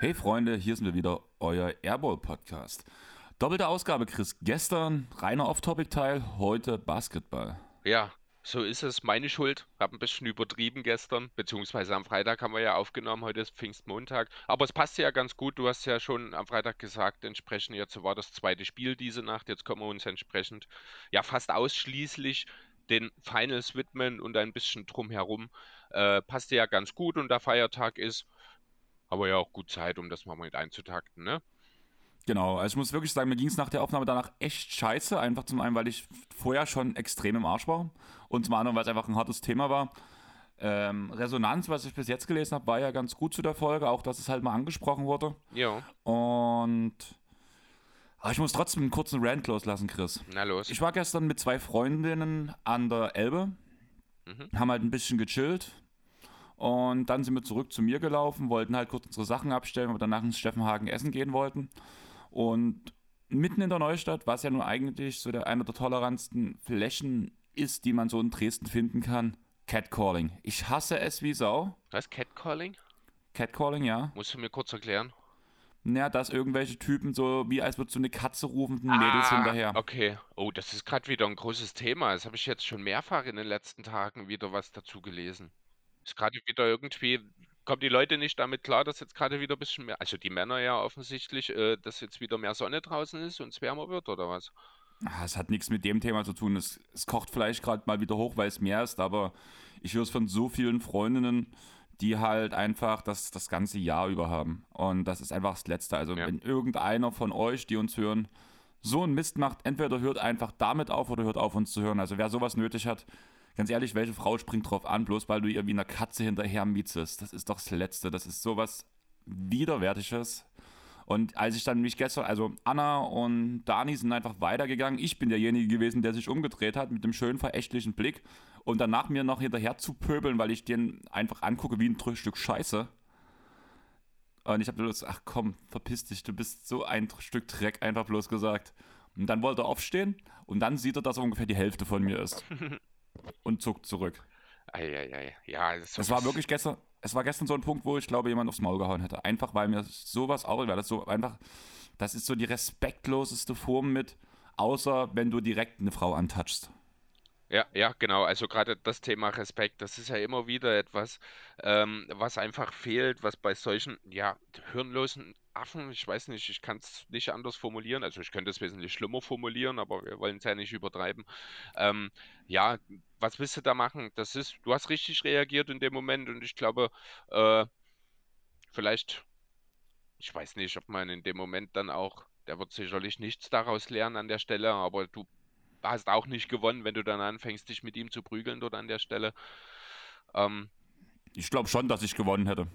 Hey Freunde, hier sind wir wieder, euer Airball Podcast. Doppelte Ausgabe, Chris. Gestern reiner Off-Topic-Teil, heute Basketball. Ja, so ist es. Meine Schuld. Hab ein bisschen übertrieben gestern, beziehungsweise am Freitag haben wir ja aufgenommen. Heute ist Pfingstmontag. Aber es passt ja ganz gut. Du hast ja schon am Freitag gesagt, entsprechend jetzt war das zweite Spiel diese Nacht. Jetzt können wir uns entsprechend ja fast ausschließlich den Finals widmen und ein bisschen drumherum. Äh, passt ja ganz gut und der Feiertag ist aber ja auch gut Zeit, um das mal mit einzutakten, ne? Genau, also ich muss wirklich sagen, mir ging es nach der Aufnahme danach echt scheiße. Einfach zum einen, weil ich vorher schon extrem im Arsch war und zum anderen, weil es einfach ein hartes Thema war. Ähm, Resonanz, was ich bis jetzt gelesen habe, war ja ganz gut zu der Folge, auch dass es halt mal angesprochen wurde. Ja. Und aber ich muss trotzdem einen kurzen Rant loslassen, Chris. Na los. Ich war gestern mit zwei Freundinnen an der Elbe, Mhm. haben halt ein bisschen gechillt. Und dann sind wir zurück zu mir gelaufen, wollten halt kurz unsere Sachen abstellen, weil wir danach ins Steffenhagen essen gehen wollten. Und mitten in der Neustadt, was ja nur eigentlich so der, einer der tolerantsten Flächen ist, die man so in Dresden finden kann, Catcalling. Ich hasse es wie Sau. Was? Catcalling? Catcalling, ja. Musst du mir kurz erklären? Naja, dass irgendwelche Typen so, wie als würdest du eine Katze rufen, den Mädels hinterher. Okay. Oh, das ist gerade wieder ein großes Thema. Das habe ich jetzt schon mehrfach in den letzten Tagen wieder was dazu gelesen. Ist gerade wieder irgendwie, kommen die Leute nicht damit klar, dass jetzt gerade wieder ein bisschen mehr, also die Männer ja offensichtlich, äh, dass jetzt wieder mehr Sonne draußen ist und es wärmer wird oder was? Ah, Es hat nichts mit dem Thema zu tun. Es, es kocht vielleicht gerade mal wieder hoch, weil es mehr ist, aber ich höre es von so vielen Freundinnen, die halt einfach das, das ganze Jahr über haben. Und das ist einfach das Letzte. Also Ja. wenn irgendeiner von euch, die uns hören, so einen Mist macht, entweder hört einfach damit auf oder hört auf, uns zu hören. Also wer sowas nötig hat, ganz ehrlich, welche Frau springt drauf an, bloß weil du ihr wie eine Katze hinterher mietzest? Das ist doch das Letzte. Das ist sowas Widerwärtiges. Und als ich dann mich gestern, also Anna und Dani sind einfach weitergegangen. Ich bin derjenige gewesen, der sich umgedreht hat mit dem schönen verächtlichen Blick und danach mir noch hinterher zu pöbeln, weil ich den einfach angucke wie ein Stück Scheiße. Und ich habe bloß, ach komm, verpiss dich, du bist so ein Stück Dreck, einfach bloß gesagt. Und dann wollte er aufstehen und dann sieht er, dass er ungefähr die Hälfte von mir ist. Und zuckt zurück. Eieiei. Ja, das Es war wirklich gestern, es war gestern so ein Punkt, wo ich glaube, jemand aufs Maul gehauen hätte. Einfach weil mir sowas auch, weil das so einfach, das ist so die respektloseste Form mit, außer wenn du direkt eine Frau antatschst. Ja, ja, genau. Also gerade das Thema Respekt, das ist ja immer wieder etwas, ähm, was einfach fehlt, was bei solchen, ja, hirnlosen Affen, ich weiß nicht, ich kann es nicht anders formulieren, also ich könnte es wesentlich schlimmer formulieren, aber wir wollen es ja nicht übertreiben. Ähm, ja, was willst du da machen? Das ist, du hast richtig reagiert in dem Moment und ich glaube, äh, vielleicht, ich weiß nicht, ob man in dem Moment dann auch, der wird sicherlich nichts daraus lernen an der Stelle, aber du hast auch nicht gewonnen, wenn du dann anfängst, dich mit ihm zu prügeln dort an der Stelle. Ähm, Ich glaube schon, dass ich gewonnen hätte.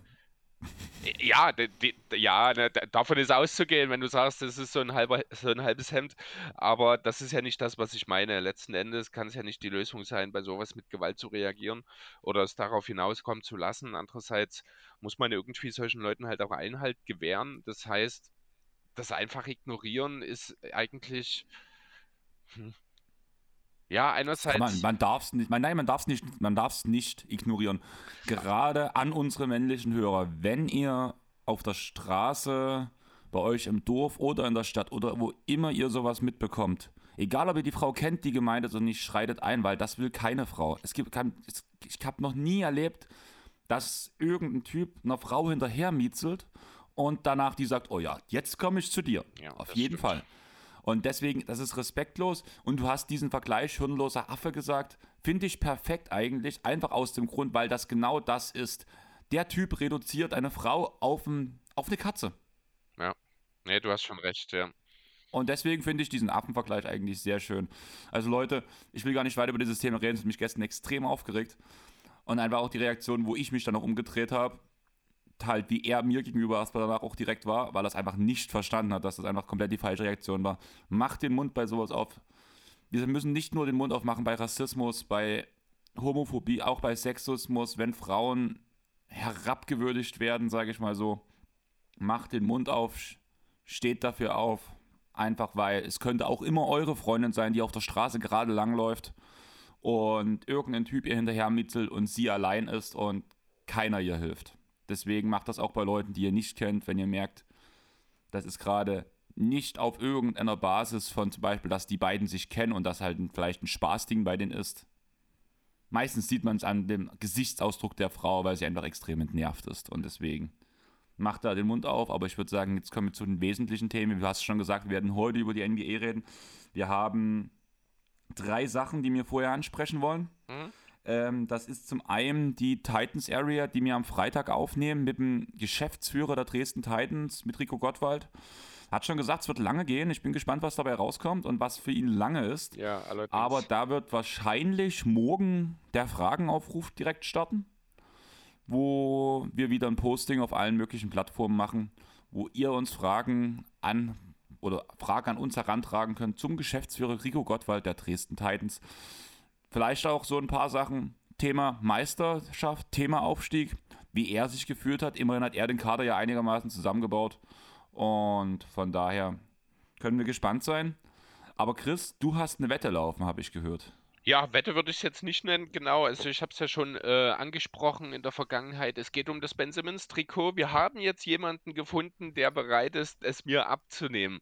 Ja, de, de, ja, ne, da- davon ist auszugehen, wenn du sagst, das ist so ein halber, so ein halbes Hemd. Aber das ist ja nicht das, was ich meine. Letzten Endes kann es ja nicht die Lösung sein, bei sowas mit Gewalt zu reagieren oder es darauf hinauskommen zu lassen. Andererseits muss man irgendwie solchen Leuten halt auch Einhalt gewähren. Das heißt, das einfach ignorieren ist eigentlich, hm, ja, Man, einerseits. man darf es nicht, man, nein, man darf es nicht, man darf es nicht ignorieren. Gerade an unsere männlichen Hörer, wenn ihr auf der Straße, bei euch im Dorf oder in der Stadt oder wo immer ihr sowas mitbekommt, egal ob ihr die Frau kennt, die gemeint ist oder nicht, schreitet ein, weil das will keine Frau. Es gibt kein, es, ich habe noch nie erlebt, dass irgendein Typ einer Frau hinterher mietzelt und danach die sagt, oh ja, jetzt komme ich zu dir. Ja, Auf jeden stimmt. Fall. Und deswegen, das ist respektlos. Und du hast diesen Vergleich hirnloser Affe gesagt. Finde ich perfekt eigentlich. Einfach aus dem Grund, weil das genau das ist. Der Typ reduziert eine Frau auf, ein, auf eine Katze. Ja, nee, du hast schon recht, ja. Und deswegen finde ich diesen Affenvergleich eigentlich sehr schön. Also Leute, ich will gar nicht weiter über dieses Thema reden. Es hat mich gestern extrem aufgeregt. Und einfach auch die Reaktion, wo ich mich dann noch umgedreht habe, halt wie er mir gegenüber erstmal danach auch direkt war, weil er es einfach nicht verstanden hat, dass das einfach komplett die falsche Reaktion war. Macht den Mund bei sowas auf. Wir müssen nicht nur den Mund aufmachen bei Rassismus, bei Homophobie, auch bei Sexismus, wenn Frauen herabgewürdigt werden, sage ich mal so. Macht den Mund auf, steht dafür auf. Einfach weil es könnte auch immer eure Freundin sein, die auf der Straße gerade langläuft und irgendein Typ ihr hinterher mitzelt und sie allein ist und keiner ihr hilft. Deswegen macht das auch bei Leuten, die ihr nicht kennt, wenn ihr merkt, das ist gerade nicht auf irgendeiner Basis von zum Beispiel, dass die beiden sich kennen und das halt vielleicht ein Spaßding bei denen ist. Meistens sieht man es an dem Gesichtsausdruck der Frau, weil sie einfach extrem entnervt ist und deswegen macht da den Mund auf. Aber ich würde sagen, jetzt kommen wir zu den wesentlichen Themen. Du hast schon gesagt, wir werden heute über die NBA reden. Wir haben drei Sachen, die wir vorher ansprechen wollen. Mhm. Ähm, das ist zum einen die Titans Area, die wir am Freitag aufnehmen mit dem Geschäftsführer der Dresden Titans, mit Rico Gottwald. Hat schon gesagt, es wird lange gehen. Ich bin gespannt, was dabei rauskommt und was für ihn lange ist. Ja, allerdings. Aber da wird wahrscheinlich morgen der Fragenaufruf direkt starten, wo wir wieder ein Posting auf allen möglichen Plattformen machen, wo ihr uns Fragen an oder Fragen an uns herantragen könnt zum Geschäftsführer Rico Gottwald der Dresden Titans. Vielleicht auch so ein paar Sachen. Thema Meisterschaft, Thema Aufstieg, wie er sich gefühlt hat. Immerhin hat er den Kader ja einigermaßen zusammengebaut. Und von daher können wir gespannt sein. Aber Chris, du hast eine Wette laufen, habe ich gehört. Ja, Wette würde ich es jetzt nicht nennen, genau. Also ich habe es ja schon äh, angesprochen in der Vergangenheit. Es geht um das Ben Simmons Trikot. Wir haben jetzt jemanden gefunden, der bereit ist, es mir abzunehmen.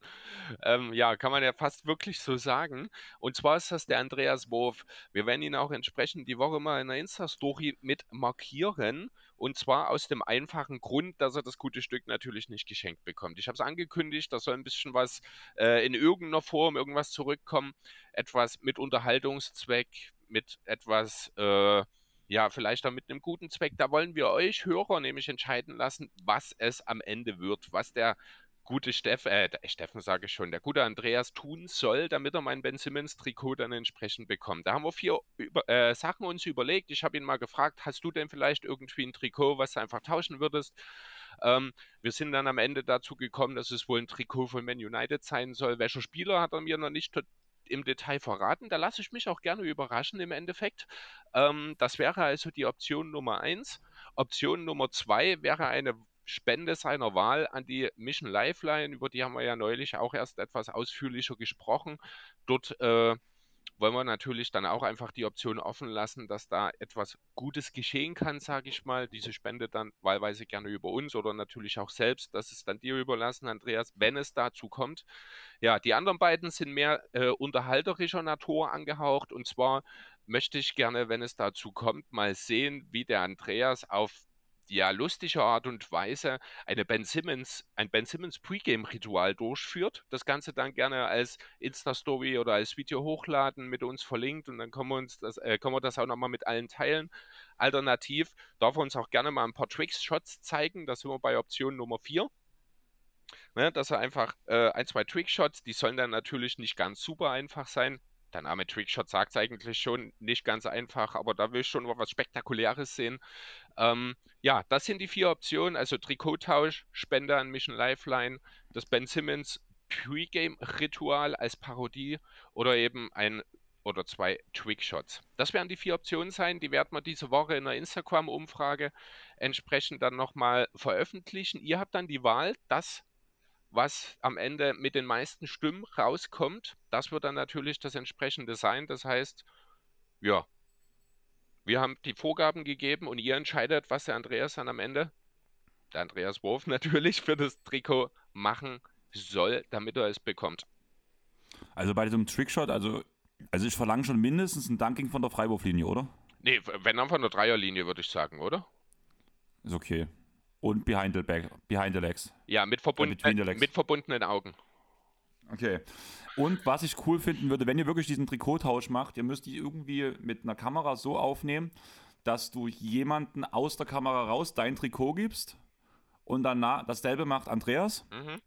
Ähm, ja, kann man ja fast wirklich so sagen. Und zwar ist das der Andreas Wurf. Wir werden ihn auch entsprechend die Woche mal in der Insta-Story mit markieren. Und zwar aus dem einfachen Grund, dass er das gute Stück natürlich nicht geschenkt bekommt. Ich habe es angekündigt, da soll ein bisschen was äh, in irgendeiner Form, irgendwas zurückkommen. Etwas mit Unterhaltungszweck, mit etwas, äh, ja, vielleicht auch mit einem guten Zweck. Da wollen wir euch Hörer nämlich entscheiden lassen, was es am Ende wird, was der gute Steff, äh, Steffen sage ich schon, der gute Andreas tun soll, damit er mein Ben Simmons Trikot dann entsprechend bekommt. Da haben wir vier über, äh, Sachen uns überlegt. Ich habe ihn mal gefragt, hast du denn vielleicht irgendwie ein Trikot, was du einfach tauschen würdest? Ähm, wir sind dann am Ende dazu gekommen, dass es wohl ein Trikot von Man United sein soll. Welcher Spieler hat er mir noch nicht im Detail verraten. Da lasse ich mich auch gerne überraschen im Endeffekt. Ähm, das wäre also die Option Nummer eins. Option Nummer zwei wäre eine Spende seiner Wahl an die Mission Lifeline, über die haben wir ja neulich auch erst etwas ausführlicher gesprochen. Dort äh, wollen wir natürlich dann auch einfach die Option offen lassen, dass da etwas Gutes geschehen kann, sage ich mal. Diese Spende dann wahlweise gerne über uns oder natürlich auch selbst. Das ist dann dir überlassen, Andreas, wenn es dazu kommt. Ja, die anderen beiden sind mehr äh, unterhalterischer Natur angehaucht. Und zwar möchte ich gerne, wenn es dazu kommt, mal sehen, wie der Andreas auf ja lustige Art und Weise eine Ben Simmons, ein Ben Simmons Pre-Game-Ritual durchführt. Das Ganze dann gerne als Insta-Story oder als Video hochladen, mit uns verlinkt und dann können wir uns das, äh, können wir das auch nochmal mit allen teilen. Alternativ darf er uns auch gerne mal ein paar Tricks-Shots zeigen. Da sind wir bei Option Nummer 4. Ne, dass er einfach äh, ein, zwei Trickshots, die sollen dann natürlich nicht ganz super einfach sein. Der Name Trickshot sagt es eigentlich schon, nicht ganz einfach, aber da will ich schon mal was Spektakuläres sehen. Ähm, ja, das sind die vier Optionen, also Trikottausch, Spende an Mission Lifeline, das Ben Simmons Pre-Game-Ritual als Parodie oder eben ein oder zwei Trickshots. Das werden die vier Optionen sein. Die werden wir diese Woche in der Instagram-Umfrage entsprechend dann nochmal veröffentlichen. Ihr habt dann die Wahl, das was am Ende mit den meisten Stimmen rauskommt, das wird dann natürlich das entsprechende sein. Das heißt, ja, wir haben die Vorgaben gegeben und ihr entscheidet, was der Andreas dann am Ende, der Andreas Wurf natürlich, für das Trikot machen soll, damit er es bekommt. Also bei diesem Trickshot, also, also ich verlange schon mindestens ein Dunking von der Freiwurflinie, oder? Nee, wenn dann von der Dreierlinie, würde ich sagen, oder? Ist okay. Und behind the, back, behind the legs. Ja, mit, verbund äh, mit verbundenen Augen. Okay. Und was ich cool finden würde, wenn ihr wirklich diesen Trikottausch macht, ihr müsst die irgendwie mit einer Kamera so aufnehmen, dass du jemanden aus der Kamera raus dein Trikot gibst und danach dasselbe macht Andreas. Mhm.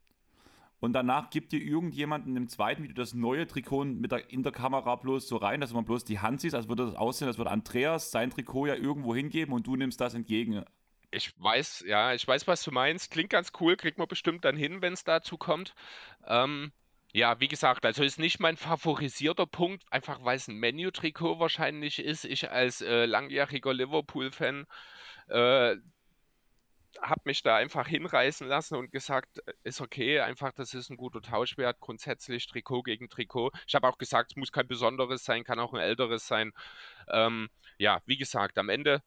Und danach gibt dir irgendjemanden im zweiten Video das neue Trikot mit der, in der Kamera bloß so rein, dass man bloß die Hand sieht, als würde das aussehen, als würde Andreas sein Trikot ja irgendwo hingeben und du nimmst das entgegen. Ich weiß, ja, ich weiß, was du meinst. Klingt ganz cool, kriegt man bestimmt dann hin, wenn es dazu kommt. Ähm, ja, wie gesagt, also ist nicht mein favorisierter Punkt, einfach weil es ein Menu-Trikot wahrscheinlich ist. Ich als äh, langjähriger Liverpool-Fan äh, habe mich da einfach hinreißen lassen und gesagt, äh, ist okay, einfach das ist ein guter Tauschwert, grundsätzlich Trikot gegen Trikot. Ich habe auch gesagt, es muss kein besonderes sein, kann auch ein älteres sein. Ähm, ja, wie gesagt, am Ende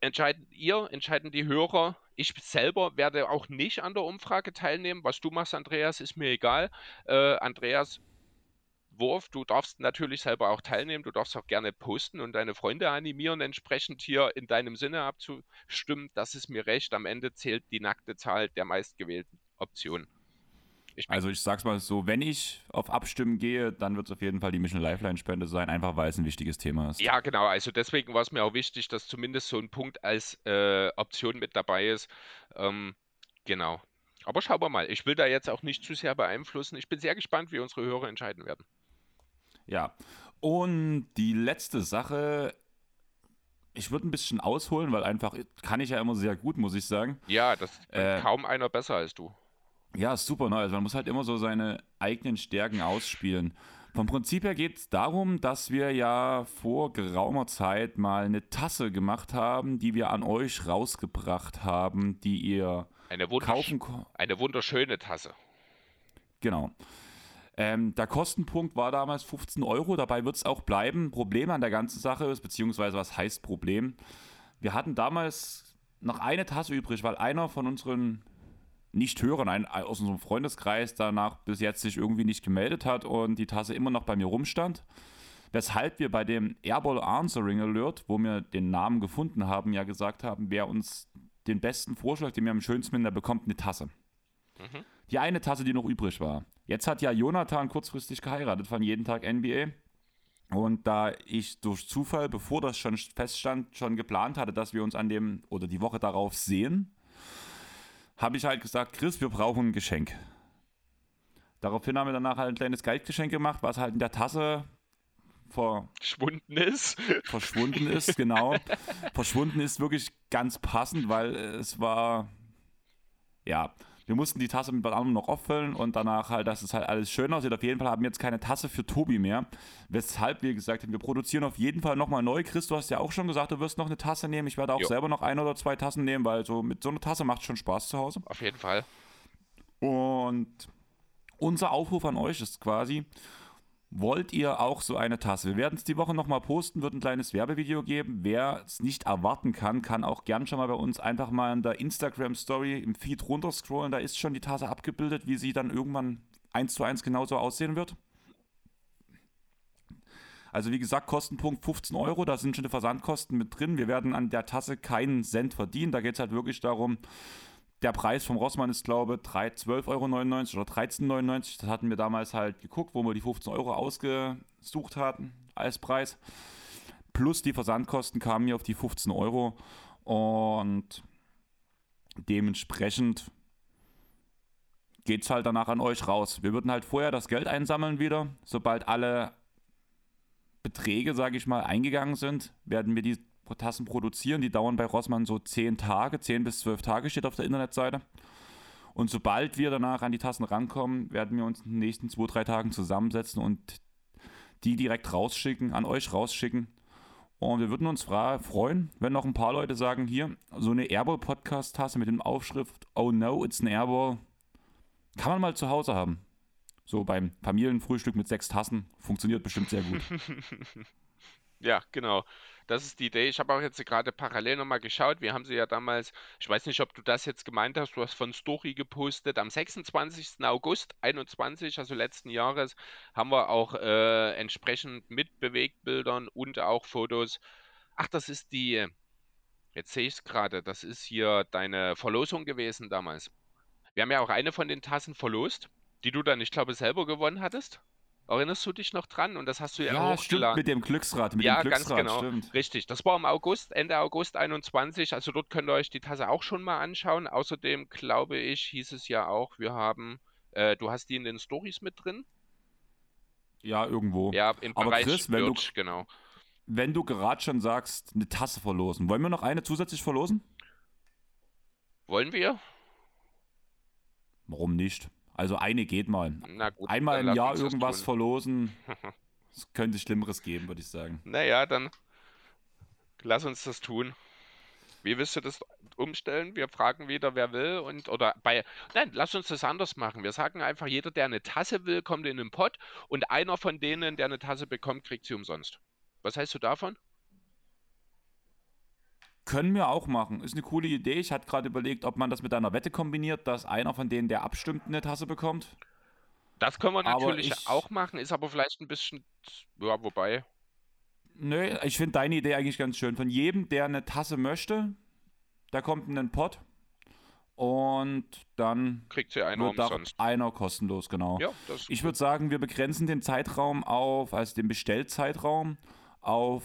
entscheiden ihr, entscheiden die Hörer. Ich selber werde auch nicht an der Umfrage teilnehmen. Was du machst, Andreas, ist mir egal. Äh, Andreas, Wurf. Du darfst natürlich selber auch teilnehmen. Du darfst auch gerne posten und deine Freunde animieren, entsprechend hier in deinem Sinne abzustimmen. Das ist mir recht. Am Ende zählt die nackte Zahl der meistgewählten Optionen. Also ich sag's mal so, wenn ich auf Abstimmen gehe, dann wird es auf jeden Fall die Mission Lifeline Spende sein, einfach weil es ein wichtiges Thema ist. Ja, genau. Also deswegen war es mir auch wichtig, dass zumindest so ein Punkt als äh, Option mit dabei ist. Ähm, genau. Aber schauen wir mal. Ich will da jetzt auch nicht zu sehr beeinflussen. Ich bin sehr gespannt, wie unsere Hörer entscheiden werden. Ja. Und die letzte Sache, ich würde ein bisschen ausholen, weil einfach kann ich ja immer sehr gut, muss ich sagen. Ja, das äh, kaum einer besser als du. Ja, super neu. Also man muss halt immer so seine eigenen Stärken ausspielen. Vom Prinzip her geht es darum, dass wir ja vor geraumer Zeit mal eine Tasse gemacht haben, die wir an euch rausgebracht haben, die ihr eine kaufen Eine wunderschöne Tasse. Genau. Ähm, der Kostenpunkt war damals 15 Euro, dabei wird es auch bleiben. Problem an der ganzen Sache ist, beziehungsweise was heißt Problem? Wir hatten damals noch eine Tasse übrig, weil einer von unseren Nicht-Hörern ein, aus unserem Freundeskreis danach bis jetzt sich irgendwie nicht gemeldet hat und die Tasse immer noch bei mir rumstand. Weshalb wir bei dem Airball Answering Alert, wo wir den Namen gefunden haben, ja gesagt haben, wer uns den besten Vorschlag, den wir am schönsten finden, der bekommt eine Tasse. Mhm. Die eine Tasse, die noch übrig war. Jetzt hat ja Jonathan kurzfristig geheiratet von jeden Tag NBA. Und da ich durch Zufall, bevor das schon feststand, schon geplant hatte, dass wir uns an dem oder die Woche darauf sehen, habe ich halt gesagt, Chris, wir brauchen ein Geschenk. Daraufhin haben wir danach halt ein kleines Geldgeschenk gemacht, was halt in der Tasse verschwunden ist. Verschwunden ist, genau. verschwunden ist wirklich ganz passend, weil es war, ja, wir mussten die Tasse mit was anderem noch auffüllen und danach halt, dass es halt alles schön aussieht. Auf jeden Fall haben wir jetzt keine Tasse für Tobi mehr. Weshalb wir gesagt haben, wir produzieren auf jeden Fall nochmal neu. Chris, du hast ja auch schon gesagt, du wirst noch eine Tasse nehmen. Ich werde auch jo. selber noch ein oder zwei Tassen nehmen, weil so mit so einer Tasse macht es schon Spaß zu Hause. Auf jeden Fall. Und unser Aufruf an euch ist quasi, Wollt ihr auch so eine Tasse? Wir werden es die Woche nochmal posten, wird ein kleines Werbevideo geben. Wer es nicht erwarten kann, kann auch gern schon mal bei uns einfach mal in der Instagram-Story im Feed runterscrollen. Da ist schon die Tasse abgebildet, wie sie dann irgendwann eins zu eins genauso aussehen wird. Also wie gesagt, Kostenpunkt 15 Euro, da sind schon die Versandkosten mit drin. Wir werden an der Tasse keinen Cent verdienen. Da geht es halt wirklich darum, der Preis vom Rossmann ist, glaube ich, 12,99 Euro oder 13,99 Euro. Das hatten wir damals halt geguckt, wo wir die 15 Euro ausgesucht hatten als Preis. Plus die Versandkosten kamen mir auf die 15 Euro. Und dementsprechend geht es halt danach an euch raus. Wir würden halt vorher das Geld einsammeln wieder. Sobald alle Beträge, sage ich mal, eingegangen sind, werden wir die Tassen produzieren. Die dauern bei Rossmann so 10 Tage, 10 bis 12 Tage steht auf der Internetseite. Und sobald wir danach an die Tassen rankommen, werden wir uns in den nächsten 2, 3 Tagen zusammensetzen und die direkt rausschicken, an euch rausschicken. Und wir würden uns freuen, wenn noch ein paar Leute sagen, hier, so eine Airball-Podcast-Tasse mit dem Aufschrift Oh no, it's an Airball. Kann man mal zu Hause haben. So beim Familienfrühstück mit sechs Tassen. Funktioniert bestimmt sehr gut. ja, genau. Das ist die Idee. Ich habe auch jetzt gerade parallel nochmal geschaut. Wir haben sie ja damals, ich weiß nicht, ob du das jetzt gemeint hast, du hast von Story gepostet. Am 26. August 21, also letzten Jahres, haben wir auch äh, entsprechend mit Bewegtbildern und auch Fotos. Ach, das ist die, jetzt sehe ich es gerade, das ist hier deine Verlosung gewesen damals. Wir haben ja auch eine von den Tassen verlost, die du dann, ich glaube, selber gewonnen hattest. Erinnerst du dich noch dran? Und das hast du ja, ja auch stimmt, mit dem Glücksrad. Mit ja, dem Glücksrad, ganz genau. Stimmt. Richtig. Das war im August, Ende August 21. Also dort könnt ihr euch die Tasse auch schon mal anschauen. Außerdem, glaube ich, hieß es ja auch, wir haben, äh, du hast die in den Stories mit drin. Ja, irgendwo. Ja, im Aber Bereich Chris, wenn Merch, du, genau. Wenn du gerade schon sagst, eine Tasse verlosen, wollen wir noch eine zusätzlich verlosen? Wollen wir? Warum nicht? Also eine geht mal. Gut, Einmal im Jahr irgendwas verlosen. Es könnte Schlimmeres geben, würde ich sagen. Naja, dann lass uns das tun. Wie willst du das umstellen? Wir fragen wieder, wer will und oder bei. Nein, lass uns das anders machen. Wir sagen einfach, jeder, der eine Tasse will, kommt in den Pott und einer von denen, der eine Tasse bekommt, kriegt sie umsonst. Was heißt du davon? Können wir auch machen. Ist eine coole Idee. Ich hatte gerade überlegt, ob man das mit einer Wette kombiniert, dass einer von denen, der abstimmt, eine Tasse bekommt. Das können wir natürlich ich, auch machen, ist aber vielleicht ein bisschen. Ja, wobei. Nö, ich finde deine Idee eigentlich ganz schön. Von jedem, der eine Tasse möchte, da kommt ein Pot. Und dann kriegt sie einer umsonst. Einer kostenlos, genau. Ja, ich würde sagen, wir begrenzen den Zeitraum auf, also den Bestellzeitraum, auf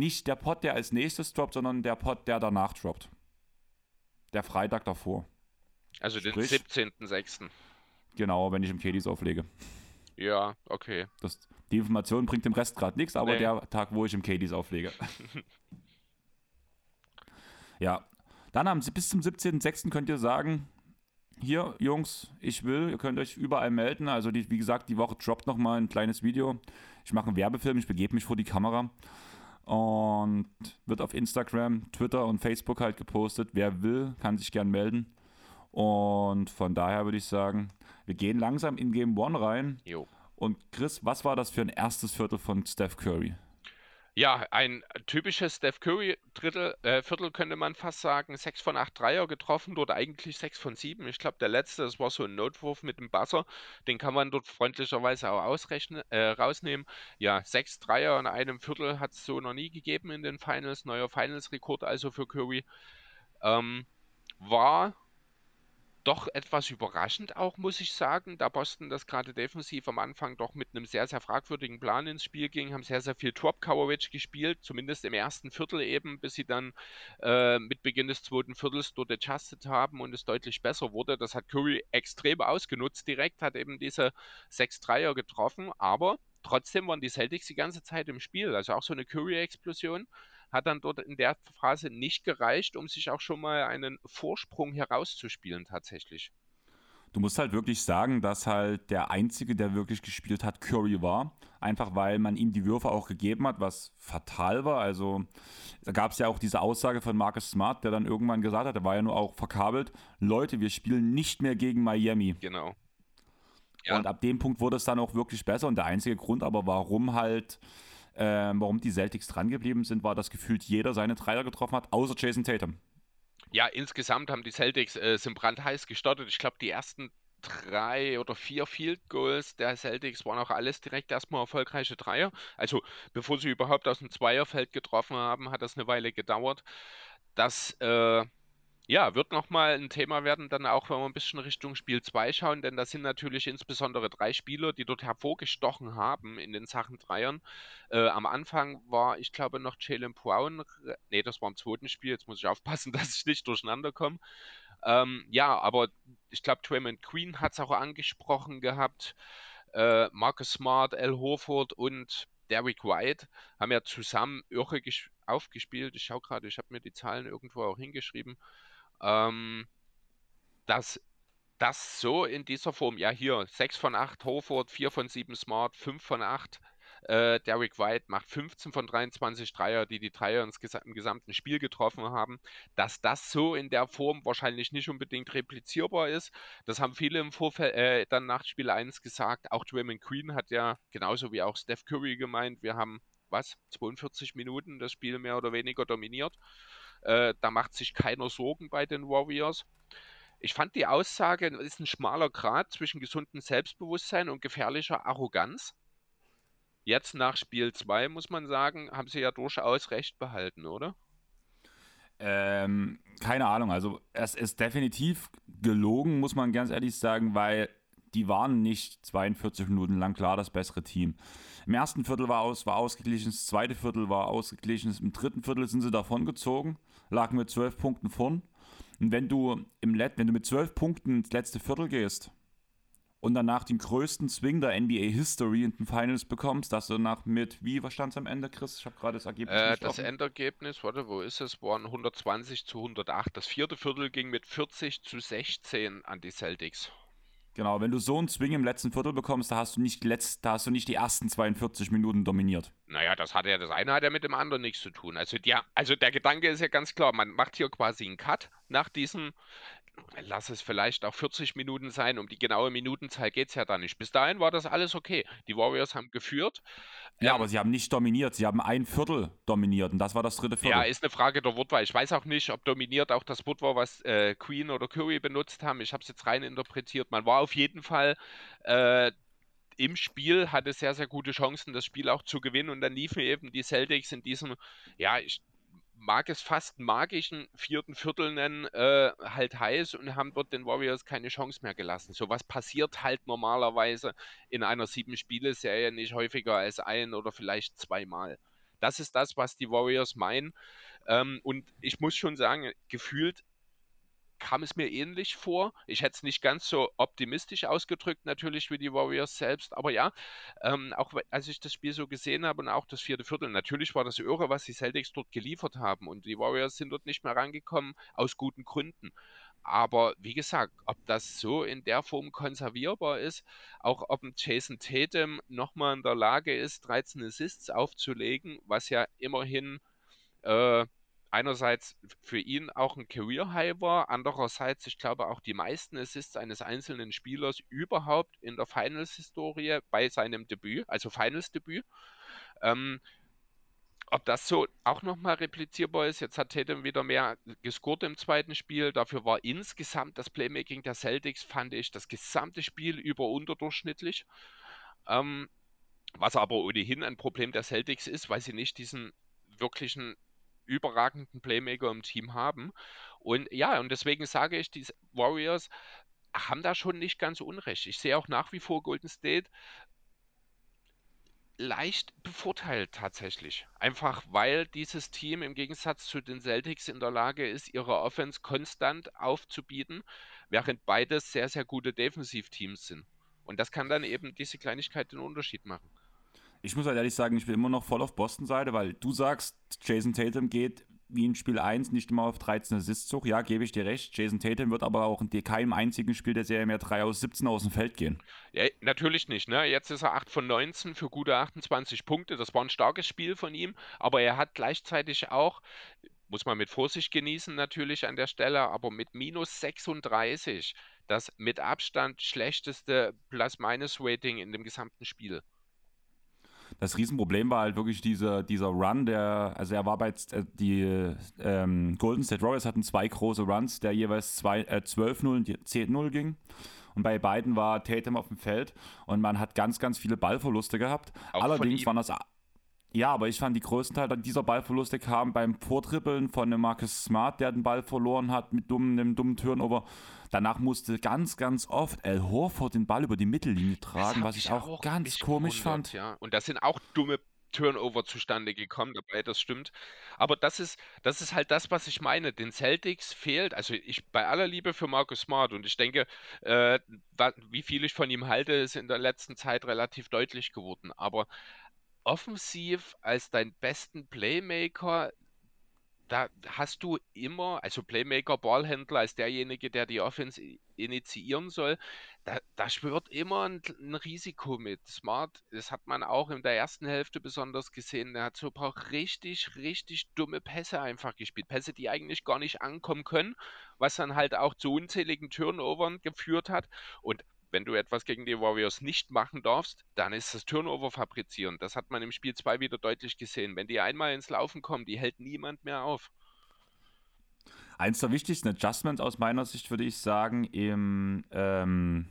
nicht der Pot, der als nächstes droppt, sondern der Pot, der danach droppt. Der Freitag davor. Also den 17.06. Genau, wenn ich im Kedis auflege. Ja, okay. Das, die Information bringt dem Rest gerade nichts, aber nee. der Tag, wo ich im Kedis auflege. ja. Dann am, bis zum 17.06. könnt ihr sagen, hier, Jungs, ich will, ihr könnt euch überall melden. Also, die, wie gesagt, die Woche droppt nochmal ein kleines Video. Ich mache einen Werbefilm, ich begebe mich vor die Kamera und wird auf Instagram, Twitter und Facebook halt gepostet. Wer will, kann sich gern melden. Und von daher würde ich sagen, wir gehen langsam in Game One rein. Jo. Und Chris, was war das für ein erstes Viertel von Steph Curry? Ja, ein typisches Steph Curry Drittel, äh, Viertel könnte man fast sagen. 6 von 8 Dreier getroffen, dort eigentlich 6 von 7. Ich glaube, der letzte, das war so ein Notwurf mit dem Buzzer. Den kann man dort freundlicherweise auch ausrechnen, äh, rausnehmen. Ja, 6 Dreier in einem Viertel hat es so noch nie gegeben in den Finals. Neuer Finals-Rekord also für Curry. Ähm, war doch etwas überraschend auch, muss ich sagen, da Boston das gerade defensiv am Anfang doch mit einem sehr, sehr fragwürdigen Plan ins Spiel ging, haben sehr, sehr viel Drop-Coverage gespielt, zumindest im ersten Viertel eben, bis sie dann äh, mit Beginn des zweiten Viertels dort adjusted haben und es deutlich besser wurde. Das hat Curry extrem ausgenutzt direkt, hat eben diese 6-3er getroffen, aber trotzdem waren die Celtics die ganze Zeit im Spiel, also auch so eine Curry-Explosion hat dann dort in der Phase nicht gereicht, um sich auch schon mal einen Vorsprung herauszuspielen tatsächlich. Du musst halt wirklich sagen, dass halt der Einzige, der wirklich gespielt hat, Curry war. Einfach weil man ihm die Würfe auch gegeben hat, was fatal war. Also da gab es ja auch diese Aussage von Marcus Smart, der dann irgendwann gesagt hat, der war ja nur auch verkabelt, Leute, wir spielen nicht mehr gegen Miami. Genau. Ja. Und ab dem Punkt wurde es dann auch wirklich besser. Und der einzige Grund aber, warum halt äh, warum die Celtics dran geblieben sind, war, dass gefühlt jeder seine Dreier getroffen hat, außer Jason Tatum. Ja, insgesamt haben die Celtics äh, sind brandheiß gestartet. Ich glaube, die ersten drei oder vier Field Goals der Celtics waren auch alles direkt erstmal erfolgreiche Dreier. Also bevor sie überhaupt aus dem Zweierfeld getroffen haben, hat das eine Weile gedauert. Das äh, ja, wird nochmal ein Thema werden, dann auch, wenn wir ein bisschen Richtung Spiel 2 schauen, denn das sind natürlich insbesondere drei Spieler, die dort hervorgestochen haben in den Sachen Dreiern. Äh, am Anfang war, ich glaube, noch Jalen Brown, nee, das war im zweiten Spiel, jetzt muss ich aufpassen, dass ich nicht durcheinander komme. Ähm, ja, aber ich glaube, Draymond Queen hat es auch angesprochen gehabt. Äh, Marcus Smart, Al Horford und Derrick White haben ja zusammen irre aufgespielt. Ich schaue gerade, ich habe mir die Zahlen irgendwo auch hingeschrieben ähm, dass das so in dieser Form, ja hier 6 von 8 Hoford, 4 von 7 Smart, 5 von 8 äh, Derek White macht 15 von 23 Dreier, die die Dreier ins ges im gesamten Spiel getroffen haben. Dass das so in der Form wahrscheinlich nicht unbedingt replizierbar ist, das haben viele im Vorfeld äh, dann nach Spiel 1 gesagt. Auch Draymond Green hat ja genauso wie auch Steph Curry gemeint, wir haben was 42 Minuten das Spiel mehr oder weniger dominiert. Äh, da macht sich keiner Sorgen bei den Warriors. Ich fand die Aussage, ist ein schmaler Grad zwischen gesundem Selbstbewusstsein und gefährlicher Arroganz. Jetzt nach Spiel 2, muss man sagen, haben sie ja durchaus recht behalten, oder? Ähm, keine Ahnung, also es ist definitiv gelogen, muss man ganz ehrlich sagen, weil die waren nicht 42 Minuten lang klar das bessere Team. Im ersten Viertel war, aus, war ausgeglichen, das zweite Viertel war ausgeglichen, im dritten Viertel sind sie davon gezogen, lagen mit 12 Punkten vorn. Und wenn du, im Let wenn du mit 12 Punkten ins letzte Viertel gehst und danach den größten Swing der NBA History in den Finals bekommst, dass du nach mit, wie, was stand es am Ende, Chris? Ich habe gerade das Ergebnis äh, Das offen. Endergebnis, warte, wo ist es? Waren 120 zu 108. Das vierte Viertel ging mit 40 zu 16 an die Celtics. Genau, wenn du so einen Swing im letzten Viertel bekommst, da hast du nicht, letzt, da hast du nicht die ersten 42 Minuten dominiert. Naja, das hat ja, das eine hat ja mit dem anderen nichts zu tun. Also, ja, also der Gedanke ist ja ganz klar, man macht hier quasi einen Cut nach diesem, lass es vielleicht auch 40 Minuten sein, um die genaue Minutenzahl geht es ja da nicht. Bis dahin war das alles okay. Die Warriors haben geführt. Ja, ähm, aber sie haben nicht dominiert, sie haben ein Viertel dominiert und das war das dritte Viertel. Ja, ist eine Frage der Wortwahl. Ich weiß auch nicht, ob dominiert auch das Wort war, was äh, Queen oder Curry benutzt haben. Ich habe es jetzt rein interpretiert. Man war auf jeden Fall äh, im Spiel, hatte sehr, sehr gute Chancen, das Spiel auch zu gewinnen und dann liefen eben die Celtics in diesem, ja, ich mag es fast magischen vierten Viertel nennen, äh, halt heiß und haben dort den Warriors keine Chance mehr gelassen. So was passiert halt normalerweise in einer sieben-Spiele-Serie nicht häufiger als ein oder vielleicht zweimal. Das ist das, was die Warriors meinen. Ähm, und ich muss schon sagen, gefühlt kam es mir ähnlich vor. Ich hätte es nicht ganz so optimistisch ausgedrückt, natürlich wie die Warriors selbst, aber ja, ähm, auch als ich das Spiel so gesehen habe und auch das vierte Viertel, natürlich war das irre, was die Celtics dort geliefert haben und die Warriors sind dort nicht mehr rangekommen, aus guten Gründen. Aber wie gesagt, ob das so in der Form konservierbar ist, auch ob ein Jason Tatum nochmal in der Lage ist, 13 Assists aufzulegen, was ja immerhin äh, einerseits für ihn auch ein Career High war, andererseits, ich glaube, auch die meisten Assists eines einzelnen Spielers überhaupt in der Finals-Historie bei seinem Debüt, also Finals-Debüt. Ähm, ob das so auch nochmal replizierbar ist, jetzt hat Tatum wieder mehr gescored im zweiten Spiel. Dafür war insgesamt das Playmaking der Celtics, fand ich, das gesamte Spiel über unterdurchschnittlich. Ähm, was aber ohnehin ein Problem der Celtics ist, weil sie nicht diesen wirklichen überragenden Playmaker im Team haben. Und ja, und deswegen sage ich, die Warriors haben da schon nicht ganz unrecht. Ich sehe auch nach wie vor Golden State leicht bevorteilt tatsächlich. Einfach weil dieses Team im Gegensatz zu den Celtics in der Lage ist, ihre Offense konstant aufzubieten, während beides sehr, sehr gute Defensivteams sind. Und das kann dann eben diese Kleinigkeit den Unterschied machen. Ich muss halt ehrlich sagen, ich bin immer noch voll auf Boston-Seite, weil du sagst, Jason Tatum geht wie in Spiel 1 nicht immer auf 13 Assist-Zug. Ja, gebe ich dir recht. Jason Tatum wird aber auch in keinem einzigen Spiel der Serie mehr 3 aus 17 aus dem Feld gehen. Ja, natürlich nicht. Ne? Jetzt ist er 8 von 19 für gute 28 Punkte. Das war ein starkes Spiel von ihm, aber er hat gleichzeitig auch, muss man mit Vorsicht genießen natürlich an der Stelle, aber mit minus 36 das mit Abstand schlechteste Plus-Minus-Rating in dem gesamten Spiel das Riesenproblem war halt wirklich dieser, dieser Run, der, also er war bei äh, die ähm, Golden State Warriors hatten zwei große Runs, der jeweils zwei, äh, 12-0 und 10-0 ging. Und bei beiden war Tatum auf dem Feld und man hat ganz, ganz viele Ballverluste gehabt. Auch Allerdings waren das ja, aber ich fand die größten Teil dieser Ballverluste kamen beim Vortrippeln von dem Marcus Smart, der den Ball verloren hat mit dummen, einem dummen Turnover. Danach musste ganz, ganz oft El Horford den Ball über die Mittellinie tragen, was ich auch, auch ganz komisch fand. Ja. Und da sind auch dumme Turnover zustande gekommen dabei, das stimmt. Aber das ist, das ist halt das, was ich meine. Den Celtics fehlt, also ich bei aller Liebe für Marcus Smart und ich denke, äh, wie viel ich von ihm halte, ist in der letzten Zeit relativ deutlich geworden. Aber offensiv als deinen besten Playmaker, da hast du immer, also Playmaker, Ballhändler als derjenige, der die Offense initiieren soll, da, da schwört immer ein, ein, Risiko mit. Smart, das hat man auch in der ersten Hälfte besonders gesehen, der hat so ein paar richtig, richtig dumme Pässe einfach gespielt. Pässe, die eigentlich gar nicht ankommen können, was dann halt auch zu unzähligen Turnovern geführt hat. Und wenn du etwas gegen die Warriors nicht machen darfst, dann ist das Turnover fabrizieren. Das hat man im Spiel 2 wieder deutlich gesehen. Wenn die einmal ins Laufen kommen, die hält niemand mehr auf. Eins der wichtigsten Adjustments aus meiner Sicht würde ich sagen im ähm,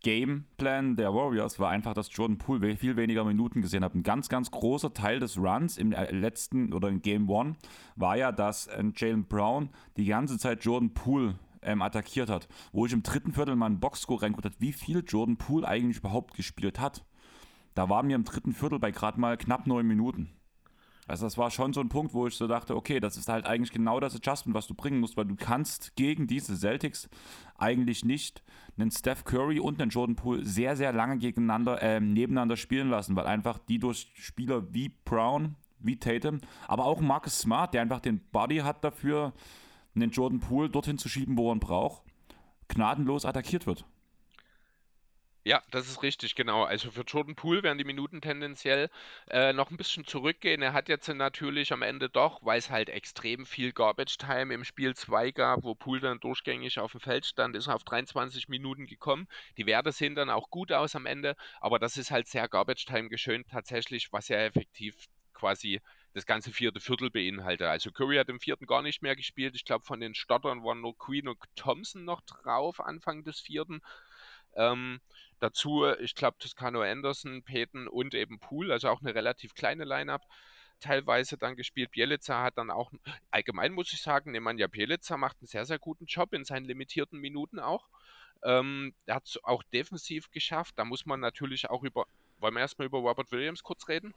Gameplan der Warriors war einfach, dass Jordan Poole viel weniger Minuten gesehen hat. Ein ganz, ganz großer Teil des Runs im äh, letzten oder in Game 1 war ja, dass äh, Jalen Brown die ganze Zeit Jordan Poole ähm, attackiert hat. Wo ich im dritten Viertel mal einen Boxscore reingeguckt habe, wie viel Jordan Poole eigentlich überhaupt gespielt hat. Da waren wir im dritten Viertel bei gerade mal knapp neun Minuten. Also das war schon so ein Punkt, wo ich so dachte, okay, das ist halt eigentlich genau das Adjustment, was du bringen musst, weil du kannst gegen diese Celtics eigentlich nicht einen Steph Curry und einen Jordan Poole sehr, sehr lange gegeneinander, äh, nebeneinander spielen lassen, weil einfach die durch Spieler wie Brown, wie Tatum, aber auch Marcus Smart, der einfach den Body hat dafür, den Jordan Poole dorthin zu schieben, wo er ihn braucht, gnadenlos attackiert wird. Ja, das ist richtig, genau. Also für Jordan Poole werden die Minuten tendenziell äh, noch ein bisschen zurückgehen. Er hat jetzt natürlich am Ende doch, weil es halt extrem viel Garbage Time im Spiel 2 gab, wo Poole dann durchgängig auf dem Feld stand, ist er auf 23 Minuten gekommen. Die Werte sehen dann auch gut aus am Ende, aber das ist halt sehr Garbage Time geschönt tatsächlich, was ja effektiv quasi das ganze vierte Viertel beinhaltet. Also Curry hat im vierten gar nicht mehr gespielt. Ich glaube, von den Stottern waren nur Queen und Thompson noch drauf, Anfang des vierten. Ähm, dazu, ich glaube, Toscano Anderson, Peyton und eben Poole, also auch eine relativ kleine Line-Up teilweise dann gespielt. Bielica hat dann auch, allgemein muss ich sagen, Nemanja Bielica macht einen sehr, sehr guten Job in seinen limitierten Minuten auch. Ähm, er hat es auch defensiv geschafft. Da muss man natürlich auch über, wollen wir erstmal über Robert Williams kurz reden?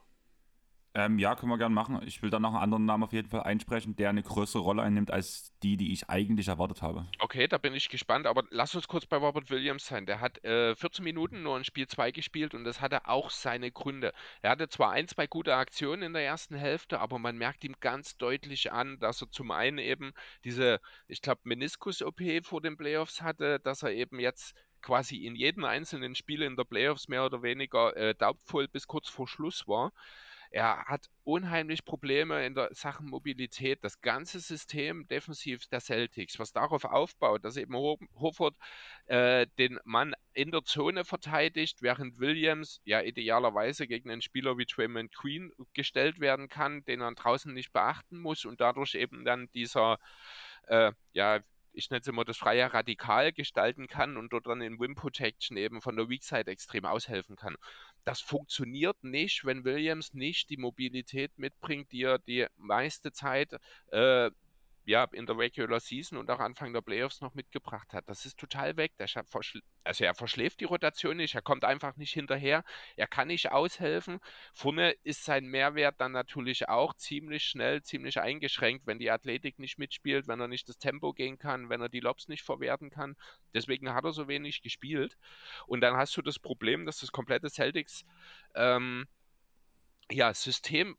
Ähm, ja, können wir gerne machen. Ich will dann noch einen anderen Namen auf jeden Fall einsprechen, der eine größere Rolle einnimmt als die, die ich eigentlich erwartet habe. Okay, da bin ich gespannt, aber lass uns kurz bei Robert Williams sein. Der hat äh, 14 Minuten nur in Spiel 2 gespielt und das hatte auch seine Gründe. Er hatte zwar ein, zwei gute Aktionen in der ersten Hälfte, aber man merkt ihm ganz deutlich an, dass er zum einen eben diese, ich glaube, Meniskus-OP vor den Playoffs hatte, dass er eben jetzt quasi in jedem einzelnen Spiel in der Playoffs mehr oder weniger äh, daubvoll bis kurz vor Schluss war. Er hat unheimlich Probleme in der Sachen Mobilität. Das ganze System defensiv der Celtics, was darauf aufbaut, dass eben Horford äh, den Mann in der Zone verteidigt, während Williams ja idealerweise gegen einen Spieler wie Draymond Queen gestellt werden kann, den er draußen nicht beachten muss und dadurch eben dann dieser äh, ja, ich nenne es immer das freie Radikal gestalten kann und dort dann in Wim Protection eben von der Weak Side extrem aushelfen kann das funktioniert nicht, wenn Williams nicht die Mobilität mitbringt, die er die meiste Zeit äh, ja, in der Regular Season und auch Anfang der Playoffs noch mitgebracht hat. Das ist total weg. Der also er verschläft die Rotation nicht, er kommt einfach nicht hinterher, er kann nicht aushelfen. Vorne ist sein Mehrwert dann natürlich auch ziemlich schnell, ziemlich eingeschränkt, wenn die Athletik nicht mitspielt, wenn er nicht das Tempo gehen kann, wenn er die Lobs nicht verwerten kann. Deswegen hat er so wenig gespielt. Und dann hast du das Problem, dass das komplette Celtics ähm, ja, System,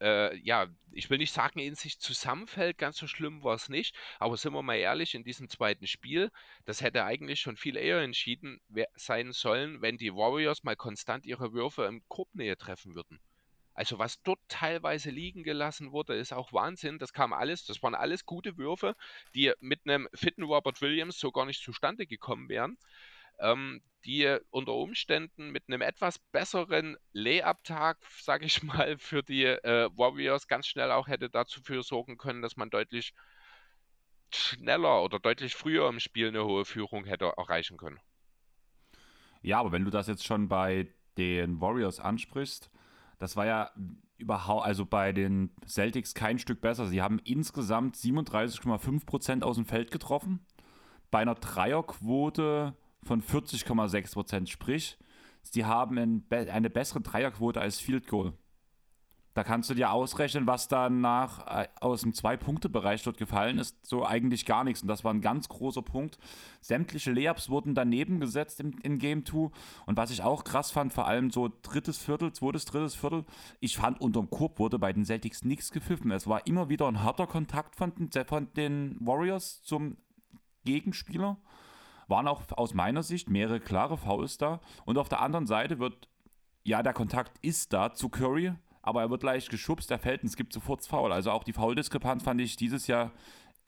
äh, ja, ich will nicht sagen, in sich zusammenfällt, ganz so schlimm war es nicht, aber sind wir mal ehrlich, in diesem zweiten Spiel, das hätte eigentlich schon viel eher entschieden sein sollen, wenn die Warriors mal konstant ihre Würfe im Gruppennähe treffen würden. Also was dort teilweise liegen gelassen wurde, ist auch Wahnsinn. Das kam alles, das waren alles gute Würfe, die mit einem fitten Robert Williams so gar nicht zustande gekommen wären ähm, die unter Umständen mit einem etwas besseren Layup-Tag, sage ich mal, für die äh, Warriors ganz schnell auch hätte dazu für sorgen können, dass man deutlich schneller oder deutlich früher im Spiel eine hohe Führung hätte erreichen können. Ja, aber wenn du das jetzt schon bei den Warriors ansprichst, das war ja überhaupt, also bei den Celtics kein Stück besser. Sie haben insgesamt 37,5% aus dem Feld getroffen. Bei einer Dreierquote von 40,6 Prozent. Sprich, sie haben ein, eine bessere Dreierquote als Field Goal. Da kannst du dir ausrechnen, was danach äh, aus dem Zwei-Punkte-Bereich dort gefallen ist. So eigentlich gar nichts. Und das war ein ganz großer Punkt. Sämtliche Layups wurden daneben gesetzt in, in Game 2. Und was ich auch krass fand, vor allem so drittes Viertel, zweites, drittes Viertel, ich fand, unterm Korb wurde bei den Celtics nichts gepfiffen. Es war immer wieder ein harter Kontakt von, von den Warriors zum Gegenspieler waren auch aus meiner Sicht mehrere klare Fouls da. Und auf der anderen Seite wird, ja, der Kontakt ist da zu Curry, aber er wird leicht geschubst, er fällt und es gibt sofort Foul. Also auch die Foul-Diskrepanz fand ich dieses Jahr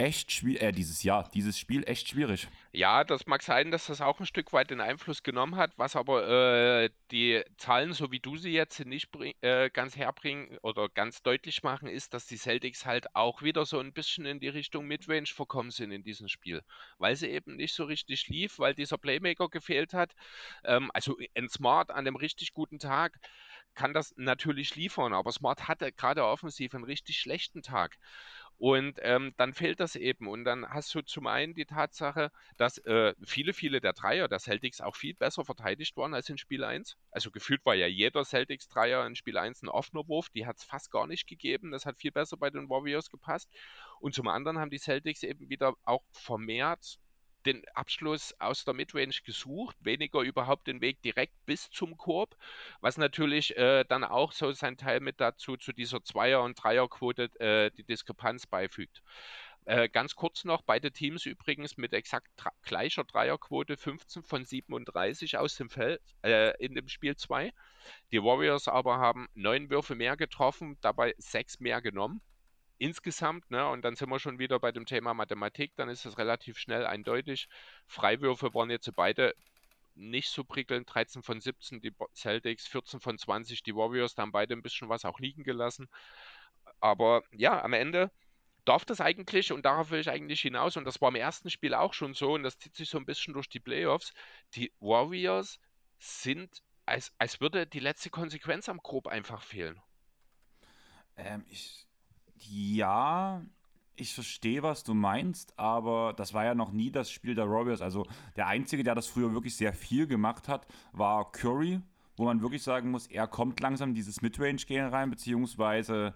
echt schwierig, äh, dieses Jahr, dieses Spiel echt schwierig. Ja, das mag sein, dass das auch ein Stück weit den Einfluss genommen hat, was aber äh, die Zahlen, so wie du sie jetzt nicht äh, ganz herbringen oder ganz deutlich machen, ist, dass die Celtics halt auch wieder so ein bisschen in die Richtung Midrange verkommen sind in diesem Spiel, weil sie eben nicht so richtig lief, weil dieser Playmaker gefehlt hat. Ähm, also ein Smart an einem richtig guten Tag kann das natürlich liefern, aber Smart hatte gerade offensiv einen richtig schlechten Tag. Und ähm, dann fehlt das eben. Und dann hast du zum einen die Tatsache, dass äh, viele, viele der Dreier der Celtics auch viel besser verteidigt waren als in Spiel 1. Also gefühlt war ja jeder Celtics-Dreier in Spiel 1 ein offener Wurf. Die hat es fast gar nicht gegeben. Das hat viel besser bei den Warriors gepasst. Und zum anderen haben die Celtics eben wieder auch vermehrt den Abschluss aus der Midrange gesucht, weniger überhaupt den Weg direkt bis zum Korb, was natürlich äh, dann auch so sein Teil mit dazu zu dieser Zweier- und Dreierquote äh, die Diskrepanz beifügt. Äh, ganz kurz noch, beide Teams übrigens mit exakt gleicher Dreierquote, 15 von 37 aus dem Feld äh, in dem Spiel 2. Die Warriors aber haben neun Würfe mehr getroffen, dabei sechs mehr genommen. Insgesamt, ne, und dann sind wir schon wieder bei dem Thema Mathematik, dann ist es relativ schnell eindeutig. Freiwürfe waren jetzt beide nicht so prickelnd. 13 von 17 die Celtics, 14 von 20 die Warriors, da haben beide ein bisschen was auch liegen gelassen. Aber ja, am Ende darf das eigentlich, und darauf will ich eigentlich hinaus, und das war im ersten Spiel auch schon so, und das zieht sich so ein bisschen durch die Playoffs, die Warriors sind, als, als würde die letzte Konsequenz am Grob einfach fehlen. Ähm, ich, ja, ich verstehe, was du meinst, aber das war ja noch nie das Spiel der Warriors. Also der Einzige, der das früher wirklich sehr viel gemacht hat, war Curry, wo man wirklich sagen muss, er kommt langsam dieses Midrange-Game rein, beziehungsweise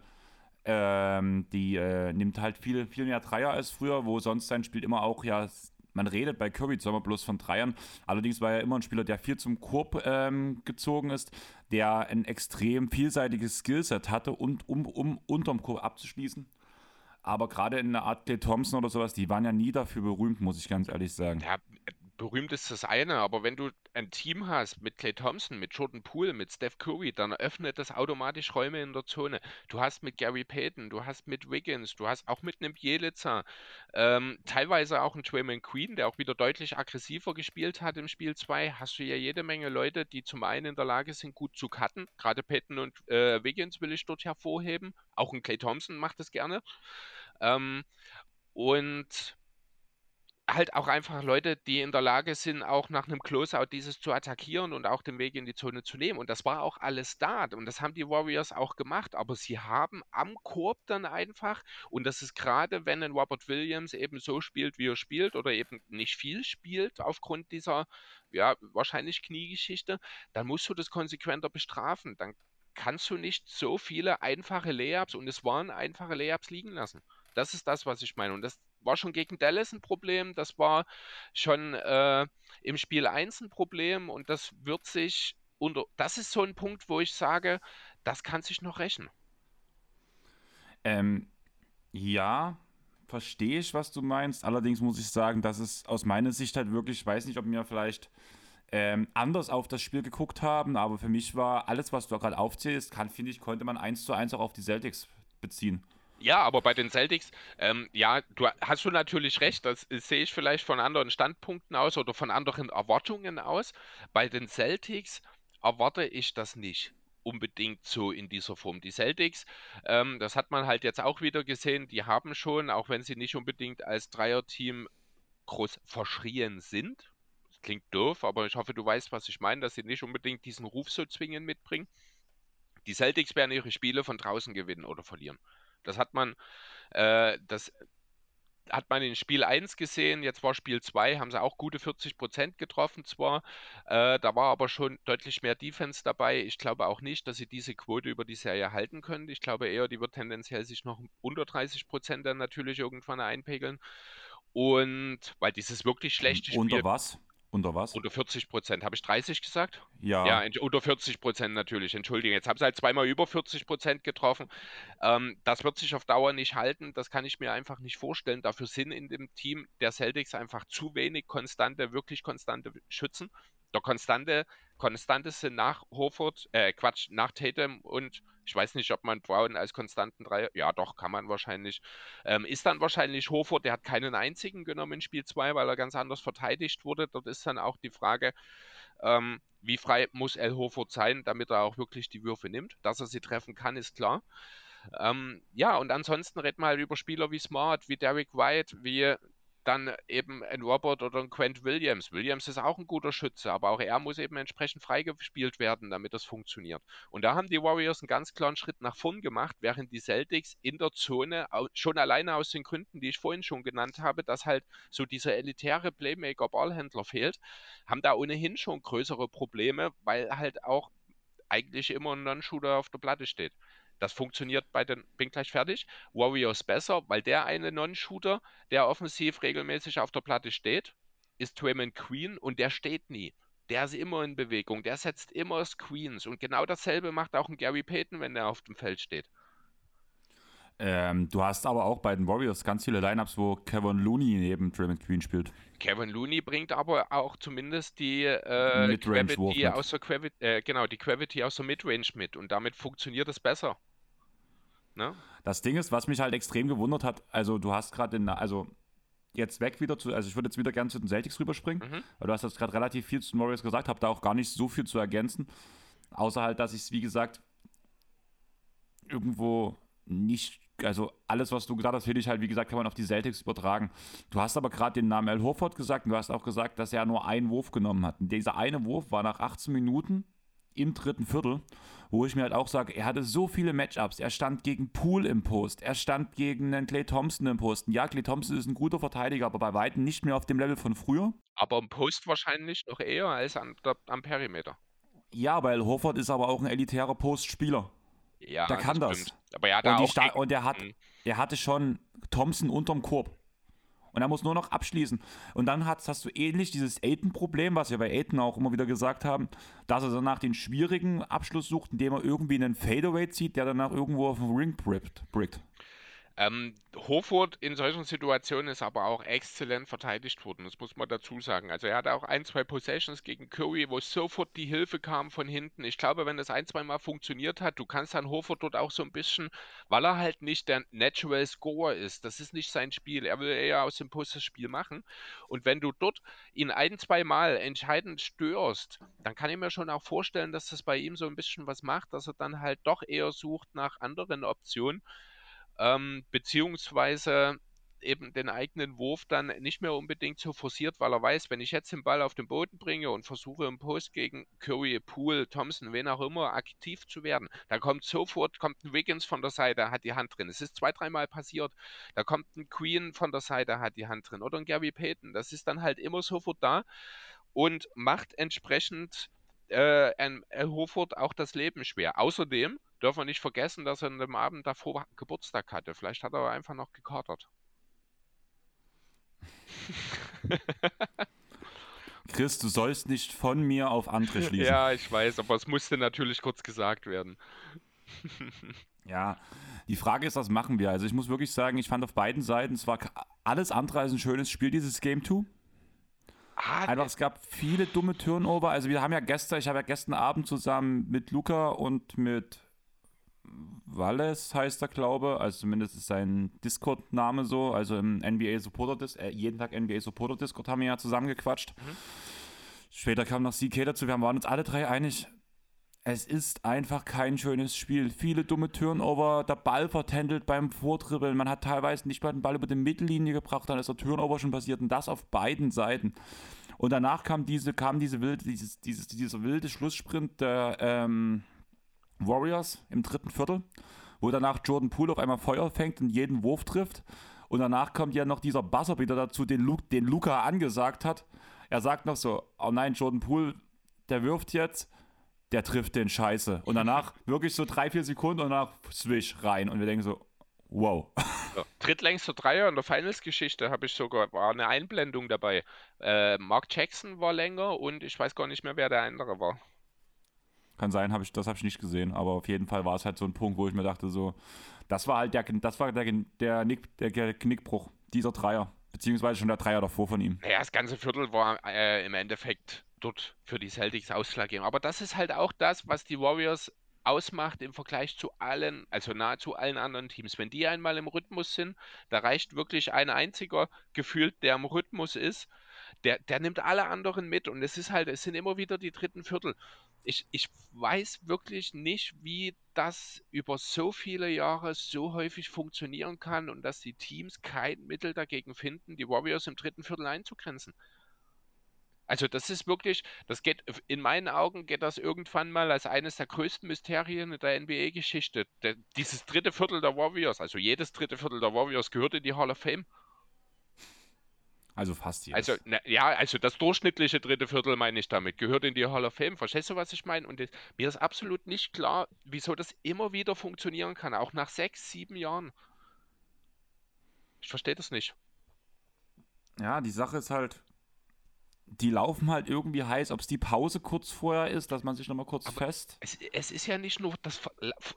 ähm, die äh, nimmt halt viel, viel mehr Dreier als früher, wo sonst sein Spiel immer auch, ja, man redet bei Curry zwar bloß von Dreiern, allerdings war er immer ein Spieler, der viel zum Korb ähm, gezogen ist, der ein extrem vielseitiges Skillset hatte, und, um, um unterm Korb abzuschließen. Aber gerade in der Art Clay Thompson oder sowas, die waren ja nie dafür berühmt, muss ich ganz ehrlich sagen. Ja, berühmt ist das eine, aber wenn du ein Team hast mit Clay Thompson, mit Jordan Poole, mit Steph Curry, dann öffnet das automatisch Räume in der Zone. Du hast mit Gary Payton, du hast mit Wiggins, du hast auch mit einem Bielitzer, ähm, teilweise auch einen Draymond Queen, der auch wieder deutlich aggressiver gespielt hat im Spiel 2, hast du ja jede Menge Leute, die zum einen in der Lage sind, gut zu cutten. Gerade Payton und äh, Wiggins will ich dort hervorheben. Auch ein Clay Thompson macht das gerne. Ähm, und halt auch einfach Leute, die in der Lage sind, auch nach einem Closeout dieses zu attackieren und auch den Weg in die Zone zu nehmen. Und das war auch alles da. Und das haben die Warriors auch gemacht. Aber sie haben am Korb dann einfach, und das ist gerade, wenn ein Robert Williams eben so spielt, wie er spielt, oder eben nicht viel spielt aufgrund dieser, ja, wahrscheinlich Kniegeschichte, dann musst du das konsequenter bestrafen. Dann kannst du nicht so viele einfache Layups, und es waren einfache Layups liegen lassen. Das ist das, was ich meine. Und das war schon gegen Dallas ein Problem, das war schon äh, im Spiel 1 ein Problem und das wird sich unter. Das ist so ein Punkt, wo ich sage, das kann sich noch rächen. Ähm, ja, verstehe ich, was du meinst. Allerdings muss ich sagen, dass es aus meiner Sicht halt wirklich, ich weiß nicht, ob mir vielleicht ähm, anders auf das Spiel geguckt haben, aber für mich war alles, was du gerade aufzählst, kann, finde ich, konnte man eins zu eins auch auf die Celtics beziehen. Ja, aber bei den Celtics, ähm, ja, du hast du natürlich recht, das sehe ich vielleicht von anderen Standpunkten aus oder von anderen Erwartungen aus. Bei den Celtics erwarte ich das nicht unbedingt so in dieser Form. Die Celtics, ähm, das hat man halt jetzt auch wieder gesehen, die haben schon, auch wenn sie nicht unbedingt als Dreierteam groß verschrien sind, das klingt doof, aber ich hoffe, du weißt, was ich meine, dass sie nicht unbedingt diesen Ruf so zwingend mitbringen. Die Celtics werden ihre Spiele von draußen gewinnen oder verlieren. Das hat man, äh, das hat man in Spiel 1 gesehen, jetzt war Spiel 2, haben sie auch gute 40 Prozent getroffen zwar, äh, da war aber schon deutlich mehr Defense dabei. Ich glaube auch nicht, dass sie diese Quote über die Serie halten können. Ich glaube eher, die wird tendenziell sich noch unter 30 Prozent dann natürlich irgendwann einpegeln. Und weil dieses wirklich schlechte Spiel... Unter was? Unter was? Unter 40 Prozent. Habe ich 30 gesagt? Ja. Ja, unter 40 Prozent natürlich. Entschuldigung, jetzt haben sie halt zweimal über 40 Prozent getroffen. Ähm, das wird sich auf Dauer nicht halten. Das kann ich mir einfach nicht vorstellen. Dafür sind in dem Team der Celtics einfach zu wenig konstante, wirklich konstante Schützen. Der konstante, konstanteste nach Horford, äh, Quatsch, nach Tatum und ich weiß nicht, ob man Brown als konstanten Dreier, ja doch, kann man wahrscheinlich. Ähm, ist dann wahrscheinlich Hofer, der hat keinen einzigen genommen in Spiel 2, weil er ganz anders verteidigt wurde. Dort ist dann auch die Frage, ähm, wie frei muss El Horford sein, damit er auch wirklich die Würfe nimmt. Dass er sie treffen kann, ist klar. Ähm, ja, und ansonsten reden wir halt über Spieler wie Smart, wie Derek White, wie dann eben ein Robert oder ein Quent Williams. Williams ist auch ein guter Schütze, aber auch er muss eben entsprechend freigespielt werden, damit das funktioniert. Und da haben die Warriors einen ganz klaren Schritt nach vorn gemacht, während die Celtics in der Zone schon alleine aus den Gründen, die ich vorhin schon genannt habe, dass halt so dieser elitäre Playmaker-Ballhändler fehlt, haben da ohnehin schon größere Probleme, weil halt auch eigentlich immer ein Non-Shooter auf der Platte steht. Das funktioniert bei den, bin gleich fertig, Warriors besser, weil der eine Non-Shooter, der offensiv regelmäßig auf der Platte steht, ist Draymond Queen und der steht nie. Der ist immer in Bewegung, der setzt immer Screens und genau dasselbe macht auch ein Gary Payton, wenn er auf dem Feld steht. Ähm, du hast aber auch bei den Warriors ganz viele Lineups, wo Kevin Looney neben Draymond Green spielt. Kevin Looney bringt aber auch zumindest die äh, Gravity aus der Gravity, äh, genau, die Gravity aus der Midrange mit und damit funktioniert es besser. Ne? Das Ding ist, was mich halt extrem gewundert hat, also du hast gerade in, also jetzt weg wieder zu, also ich würde jetzt wieder gerne zu den Celtics rüberspringen, mhm. weil du hast jetzt gerade relativ viel zu den Warriors gesagt, habe da auch gar nicht so viel zu ergänzen, außer halt, dass ich es, wie gesagt, irgendwo nicht, also alles, was du gesagt hast, finde ich halt, wie gesagt, kann man auf die Celtics übertragen. Du hast aber gerade den Namen Al Horford gesagt und du hast auch gesagt, dass er nur einen Wurf genommen hat. Und dieser eine Wurf war nach 18 Minuten im dritten Viertel, wo ich mir halt auch sage, er hatte so viele Matchups. Er stand gegen Poole im Post, er stand gegen einen Clay Thompson im Posten. Ja, Clay Thompson ist ein guter Verteidiger, aber bei weitem nicht mehr auf dem Level von früher. Aber im Post wahrscheinlich noch eher als an, am Perimeter. Ja, weil Horford ist aber auch ein elitärer Postspieler. Ja, der kann das. das. Aber er hat und, auch und er hat, er hatte schon Thompson unterm Korb. Und er muss nur noch abschließen. Und dann hast, hast du ähnlich dieses Aiden-Problem, was wir bei Aiden auch immer wieder gesagt haben, dass er danach den schwierigen Abschluss sucht, indem er irgendwie einen Fadeaway zieht, der danach irgendwo auf den Ring brickt. Ähm, Hofurt in solchen Situationen ist aber auch exzellent verteidigt worden, das muss man dazu sagen. Also er hatte auch ein, zwei Possessions gegen Curry, wo sofort die Hilfe kam von hinten. Ich glaube, wenn das ein, zwei Mal funktioniert hat, du kannst dann Hofurt dort auch so ein bisschen, weil er halt nicht der Natural Scorer ist, das ist nicht sein Spiel, er will eher aus dem Post das Spiel machen. Und wenn du dort ihn ein, zwei Mal entscheidend störst, dann kann ich mir schon auch vorstellen, dass das bei ihm so ein bisschen was macht, dass er dann halt doch eher sucht nach anderen Optionen ähm, beziehungsweise eben den eigenen Wurf dann nicht mehr unbedingt so forciert, weil er weiß, wenn ich jetzt den Ball auf den Boden bringe und versuche im Post gegen Curry, Poole, Thompson, wen auch immer aktiv zu werden, dann kommt sofort, kommt ein Wiggins von der Seite, hat die Hand drin. Es ist zwei, dreimal passiert, da kommt ein Queen von der Seite, hat die Hand drin oder ein Gary Payton. Das ist dann halt immer sofort da und macht entsprechend äh, ein Hofort auch das Leben schwer. Außerdem dürfen wir nicht vergessen, dass er an dem Abend davor Geburtstag hatte. Vielleicht hat er einfach noch gekatert. Chris, du sollst nicht von mir auf andere schließen. Ja, ich weiß, aber es musste natürlich kurz gesagt werden. ja, die Frage ist, was machen wir? Also ich muss wirklich sagen, ich fand auf beiden Seiten, es war alles andere als ein schönes Spiel, dieses Game 2. Ah, Einfach, es gab viele dumme Turnover. Also wir haben ja gestern, ich habe ja gestern Abend zusammen mit Luca und mit Wallace heißt er, glaube also zumindest ist sein Discord-Name so, also im NBA Supporter Discord, äh, jeden Tag NBA Supporter Discord haben wir ja zusammengequatscht. Mhm. Später kam noch CK dazu, wir waren uns alle drei einig, es ist einfach kein schönes Spiel. Viele dumme Turnover, der Ball vertändelt beim Vordribbeln, man hat teilweise nicht mal den Ball über die Mittellinie gebracht, dann ist der Turnover schon passiert und das auf beiden Seiten. Und danach kam diese, kam diese wilde, dieses, dieses, dieser wilde Schlusssprint der, ähm, Warriors im dritten Viertel, wo danach Jordan Poole auf einmal Feuer fängt und jeden Wurf trifft. Und danach kommt ja noch dieser Buzzer wieder dazu, den, Luke, den Luca angesagt hat. Er sagt noch so, oh nein, Jordan Poole, der wirft jetzt, der trifft den Scheiße. Und danach wirklich so drei, vier Sekunden und danach Swish rein. Und wir denken so, wow. Ja, drittlängster Dreier in der Finals-Geschichte habe ich sogar, war eine Einblendung dabei. Äh, Mark Jackson war länger und ich weiß gar nicht mehr, wer der andere war. Kann sein, hab ich, das habe ich nicht gesehen, aber auf jeden Fall war es halt so ein Punkt, wo ich mir dachte, so, das war halt der, das war der, der, Nick, der Knickbruch, dieser Dreier, beziehungsweise schon der Dreier davor von ihm. Naja, das ganze Viertel war äh, im Endeffekt dort für die Celtics ausschlaggebend. Aber das ist halt auch das, was die Warriors ausmacht im Vergleich zu allen, also nahezu allen anderen Teams. Wenn die einmal im Rhythmus sind, da reicht wirklich ein einziger gefühlt, der im Rhythmus ist, der, der nimmt alle anderen mit und es ist halt, es sind immer wieder die dritten Viertel ich, ich weiß wirklich nicht, wie das über so viele Jahre so häufig funktionieren kann und dass die Teams kein Mittel dagegen finden, die Warriors im dritten Viertel einzugrenzen. Also das ist wirklich, das geht, in meinen Augen geht das irgendwann mal als eines der größten Mysterien in der NBA-Geschichte. Dieses dritte Viertel der Warriors, also jedes dritte Viertel der Warriors gehört in die Hall of Fame. Also fast jedes. Also, na, ja, also das durchschnittliche dritte Viertel meine ich damit, gehört in die Hall of Fame. Verstehst du, was ich meine? Und das, mir ist absolut nicht klar, wieso das immer wieder funktionieren kann, auch nach sechs, sieben Jahren. Ich verstehe das nicht. Ja, die Sache ist halt, die laufen halt irgendwie heiß, ob es die Pause kurz vorher ist, dass man sich nochmal kurz Aber fest. Es, es ist ja nicht nur das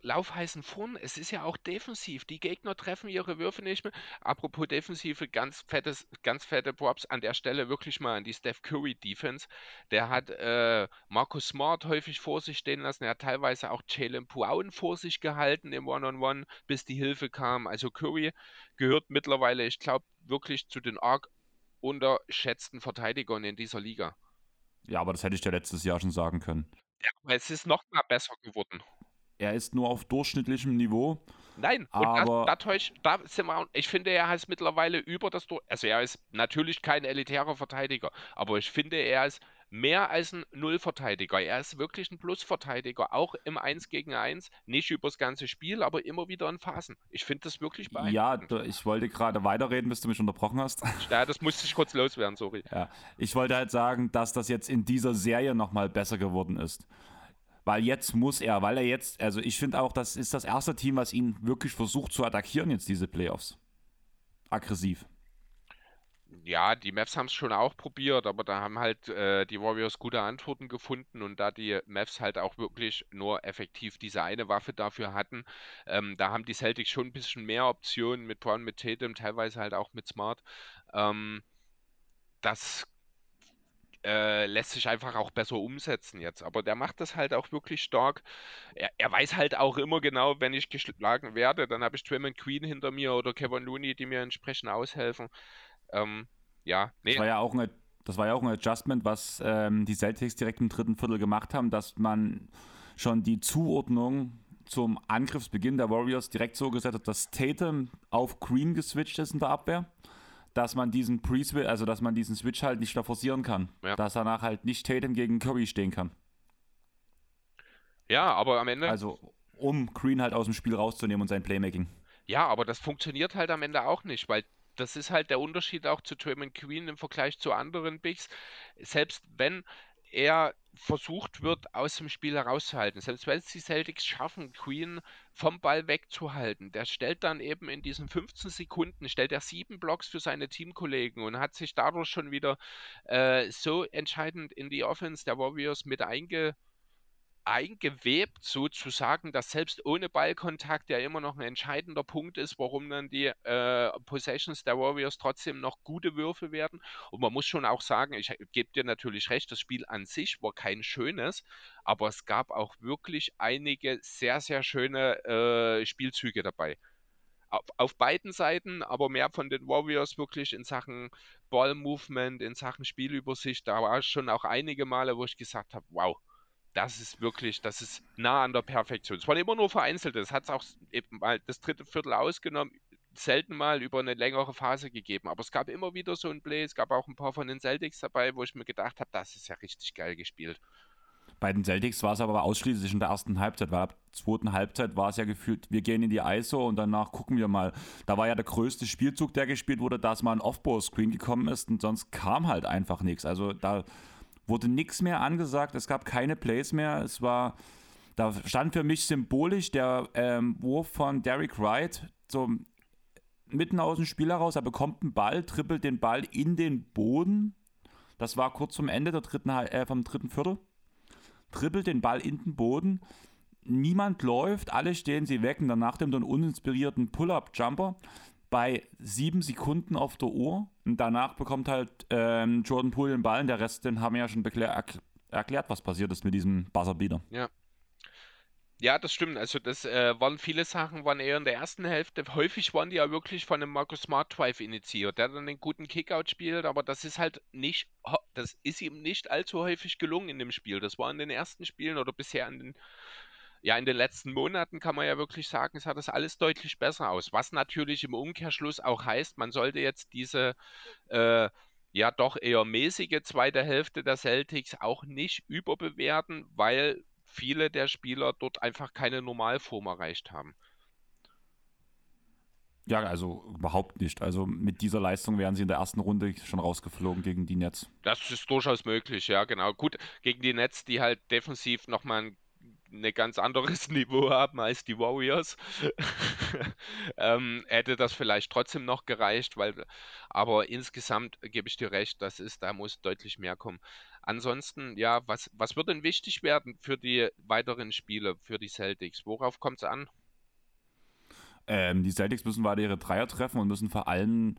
Laufheißen vorn, es ist ja auch defensiv. Die Gegner treffen ihre Würfe nicht mehr. Apropos Defensive, ganz fettes, ganz fette Props an der Stelle wirklich mal an die Steph Curry Defense. Der hat äh, Marcus Smart häufig vor sich stehen lassen. Er hat teilweise auch Jalen Brown vor sich gehalten im One-on-One, bis die Hilfe kam. Also Curry gehört mittlerweile, ich glaube, wirklich zu den arg unterschätzten Verteidigern in dieser Liga. Ja, aber das hätte ich dir letztes Jahr schon sagen können. Ja, aber es ist noch mal besser geworden. Er ist nur auf durchschnittlichem Niveau. Nein, Aber- das, dadurch, da sind wir, ich finde, er ist mittlerweile über das Also er ist natürlich kein elitärer Verteidiger, aber ich finde, er ist mehr als ein Nullverteidiger. Er ist wirklich ein Plusverteidiger, auch im 1 gegen 1, nicht übers ganze Spiel, aber immer wieder in Phasen. Ich finde das wirklich Ja, beeindruckend. da- ich wollte gerade weiterreden, bis du mich unterbrochen hast. Ja, das musste ich kurz loswerden, sorry. Ja, ich wollte halt sagen, dass das jetzt in dieser Serie nochmal besser geworden ist. Weil jetzt muss er, weil er jetzt, also ich finde auch, das ist das erste Team, was ihn wirklich versucht zu attackieren, jetzt diese Playoffs. Aggressiv. Ja, die Mavs haben es schon auch probiert, aber da haben halt äh, die Warriors gute Antworten gefunden und da die Mavs halt auch wirklich nur effektiv diese eine Waffe dafür hatten, ähm, da haben die Celtics schon ein bisschen mehr Optionen mit Brown, mit Tatum, teilweise halt auch mit Smart. Ähm, das äh, lässt sich einfach auch besser umsetzen jetzt. Aber der macht das halt auch wirklich stark. Er, er weiß halt auch immer genau, wenn ich geschlagen werde, dann habe ich Draymond Queen hinter mir oder Kevin Looney, die mir entsprechend aushelfen. Ähm, ja, nee, Das war ja auch ein, das war ja auch ein Adjustment, was ähm, die Celtics direkt im dritten Viertel gemacht haben, dass man schon die Zuordnung zum Angriffsbeginn der Warriors direkt so gesetzt hat, dass Tatum auf Green geswitcht ist in der Abwehr, dass man diesen pre also dass man diesen Switch halt nicht da forcieren kann, Ja. dass danach halt nicht Tatum gegen Curry stehen kann. ja, aber am Ende, Also um Green halt aus dem Spiel rauszunehmen und sein Playmaking. ja, aber das funktioniert halt am Ende auch nicht, weil das ist halt der Unterschied auch zu Draymond Green im Vergleich zu anderen Bigs. Selbst wenn er versucht wird, aus dem Spiel herauszuhalten, selbst wenn es die Celtics schaffen, Queen vom Ball wegzuhalten, der stellt dann eben in diesen 15 Sekunden, stellt er sieben Blocks für seine Teamkollegen und hat sich dadurch schon wieder äh, so entscheidend in die Offense der Warriors mit einge eingewebt, sozusagen, dass selbst ohne Ballkontakt ja immer noch ein entscheidender Punkt ist, warum dann die äh, Possessions der Warriors trotzdem noch gute Würfe werden. Und man muss schon auch sagen, ich gebe dir natürlich recht, das Spiel an sich war kein schönes, aber es gab auch wirklich einige sehr, sehr schöne äh, Spielzüge dabei. Auf, auf beiden Seiten, aber mehr von den Warriors wirklich in Sachen Ball-Movement, in Sachen Spielübersicht. Da war es schon auch einige Male, wo ich gesagt habe, wow, das ist wirklich, das ist nah an der Perfektion. Es waren immer nur vereinzelte. Es hat es auch eben mal das dritte Viertel ausgenommen, selten mal über eine längere Phase gegeben. Aber es gab immer wieder so ein Play. Es gab auch ein paar von den Celtics dabei, wo ich mir gedacht habe, das ist ja richtig geil gespielt. Bei den Celtics war es aber ausschließlich in der ersten Halbzeit, weil ab der zweiten Halbzeit war es ja gefühlt, wir gehen in die ISO und danach gucken wir mal. Da war ja der größte Spielzug, der gespielt wurde, dass mal ein Off-Ball-Screen gekommen ist und sonst kam halt einfach nichts. Also da wurde nichts mehr angesagt, es gab keine Plays mehr. Es war, da stand für mich symbolisch der ähm, Wurf von Derek Wright so mitten aus dem Spiel heraus. Er bekommt einen Ball, trippelt den Ball in den Boden. Das war kurz zum Ende der dritten, äh, vom dritten Viertel trippelt den Ball in den Boden. Niemand läuft, alle stehen sie weg und danach nimmt er uninspirierten Pull-Up-Jumper bei sieben Sekunden auf der Uhr. Und danach bekommt halt ähm, Jordan Poole den Ball und der Rest, den haben wir ja schon erklärt, was passiert ist mit diesem Buzzerbeater. Ja, das stimmt. Also das äh, waren viele Sachen, waren eher in der ersten Hälfte. Häufig waren die ja wirklich von einem Marcus Smart Drive initiiert, der dann einen guten Kickout spielt, aber das ist halt nicht, das ist ihm nicht allzu häufig gelungen in dem Spiel. Das war in den ersten Spielen oder bisher in den, ja, in den letzten Monaten kann man ja wirklich sagen, sah das alles deutlich besser aus. Was natürlich im Umkehrschluss auch heißt, man sollte jetzt diese äh, ja doch eher mäßige zweite Hälfte der Celtics auch nicht überbewerten, weil viele der Spieler dort einfach keine Normalform erreicht haben. Ja, also überhaupt nicht. Also mit dieser Leistung wären sie in der ersten Runde schon rausgeflogen gegen die Nets. Das ist durchaus möglich, ja, genau. Gut, gegen die Nets, die halt defensiv nochmal ein ein ganz anderes Niveau haben als die Warriors, ähm, hätte das vielleicht trotzdem noch gereicht, weil, aber insgesamt gebe ich dir recht, das ist, da muss deutlich mehr kommen. Ansonsten, ja, was, was wird denn wichtig werden für die weiteren Spiele, für die Celtics? Worauf kommt es an? Ähm, die Celtics müssen weiter ihre Dreier treffen und müssen vor allem